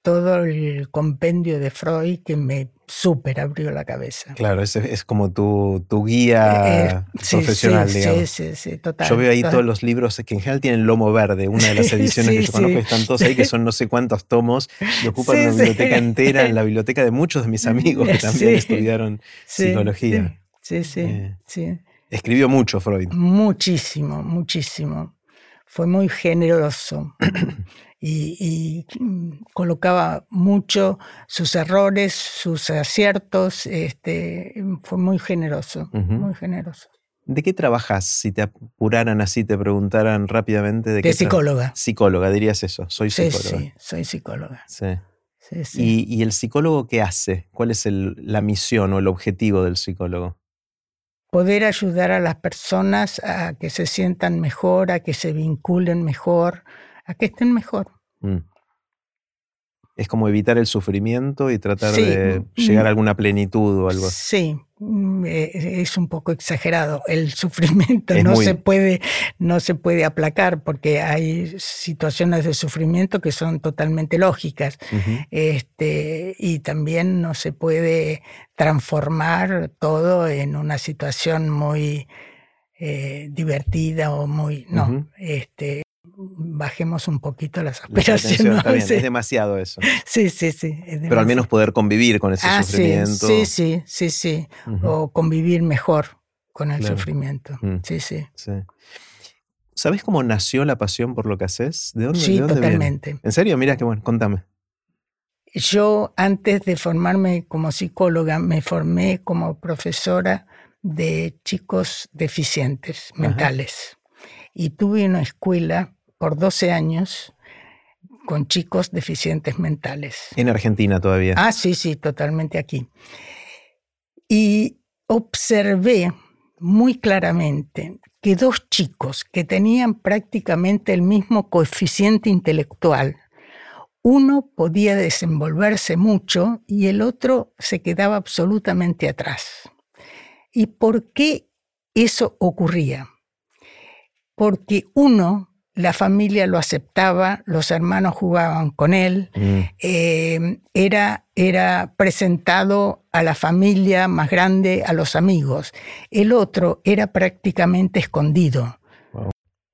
todo el compendio de Freud que me súper abrió la cabeza. Claro, es, es como tu, tu guía eh, profesional, sí, digamos. Sí, sí, total. Yo veo ahí todos los libros que en general tienen lomo verde, una de las ediciones que yo conozco están todos ahí, que son no sé cuántos tomos, y ocupan una biblioteca entera, en la biblioteca de muchos de mis amigos que también estudiaron psicología. Sí, sí, Eh, sí. Escribió mucho Freud. Muchísimo, muchísimo. Fue muy generoso. y, y, mm, colocaba mucho sus errores, sus aciertos, este, fue muy generoso, muy generoso. ¿De qué trabajas? Si te apuraran así, te preguntaran rápidamente de, qué De psicóloga. Psicóloga, dirías eso. Soy Sí, psicóloga. sí, soy psicóloga. Sí. Sí, sí. ¿Y, y el psicólogo qué hace? ¿Cuál es el- la misión o el objetivo del psicólogo? Poder ayudar a las personas a que se sientan mejor, a que se vinculen mejor, a que estén mejor. Mm. Es como evitar el sufrimiento y tratar Sí, de mm, llegar a alguna plenitud o algo. Sí, mm, eh, es un poco exagerado. El sufrimiento Es no muy- se puede, no se puede aplacar porque hay situaciones de sufrimiento que son totalmente lógicas. Este, y también no se puede transformar todo en una situación muy eh, divertida o muy. No, este, bajemos un poquito las aspiraciones. bien, Sí, es demasiado eso. sí, sí, sí, es Pero al menos poder convivir con ese Ah, sufrimiento. sí, sí, sí, sí. O convivir mejor con el Claro. sufrimiento. Mm. Sí, sí. Sí. ¿Sabes cómo nació la pasión por lo que haces? ¿De dónde, Sí, de dónde viene? totalmente. ¿En serio? Mira qué bueno, contame. Yo antes de formarme como psicóloga, me formé como profesora de chicos deficientes Ajá. mentales. Y tuve una escuela por 12 años con chicos deficientes mentales. En Argentina todavía. Ah, sí, sí, totalmente aquí. Y observé muy claramente que dos chicos que tenían prácticamente el mismo coeficiente intelectual, uno podía desenvolverse mucho y el otro se quedaba absolutamente atrás. ¿Y por qué eso ocurría? Porque uno, la familia lo aceptaba, los hermanos jugaban con él, Mm, eh, era, era presentado a la familia más grande, a los amigos. El otro era prácticamente escondido. Wow.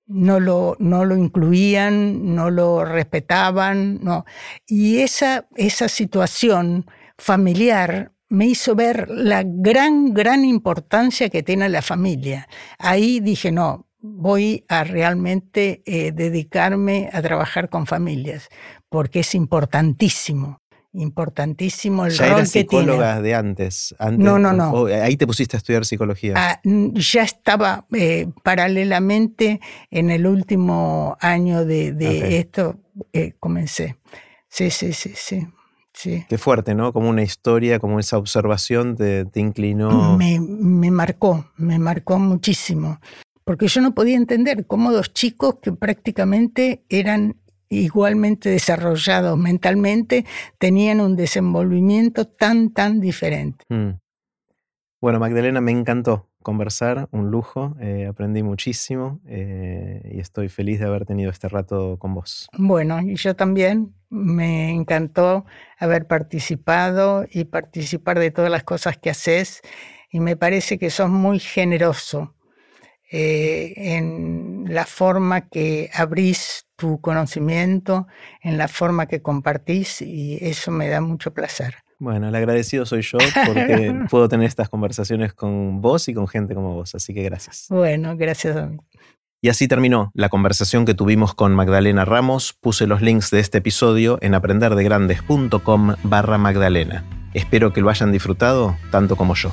No lo, no lo incluían, no lo respetaban. No. Y esa, esa situación familiar me hizo ver la gran, gran importancia que tiene la familia. Ahí dije, no, voy a realmente eh, dedicarme a trabajar con familias, porque es importantísimo, importantísimo el ya rol eras que tiene. psicóloga de antes, antes. No, no, no. ahí te pusiste a estudiar psicología. Ah, ya estaba eh, paralelamente en el último año de, de esto, eh, comencé. Sí, sí, sí, sí. sí. Qué fuerte, ¿no? Como una historia, como esa observación te, te inclinó. Me, me marcó, me marcó muchísimo. Porque yo no podía entender cómo dos chicos que prácticamente eran igualmente desarrollados mentalmente tenían un desenvolvimiento tan, tan diferente. Mm. Bueno, Magdalena, me encantó conversar, un lujo, eh, aprendí muchísimo eh, y estoy feliz de haber tenido este rato con vos. Bueno, y yo también me encantó haber participado y participar de todas las cosas que haces y me parece que sos muy generoso eh, en la forma que abrís tu conocimiento, en la forma que compartís y eso me da mucho placer. Bueno, el agradecido soy yo porque puedo tener estas conversaciones con vos y con gente como vos, así que gracias. Bueno, gracias a mí. Y así terminó la conversación que tuvimos con Magdalena Ramos. Puse los links de este episodio en aprenderdegrandes.com barra Magdalena. Espero que lo hayan disfrutado tanto como yo.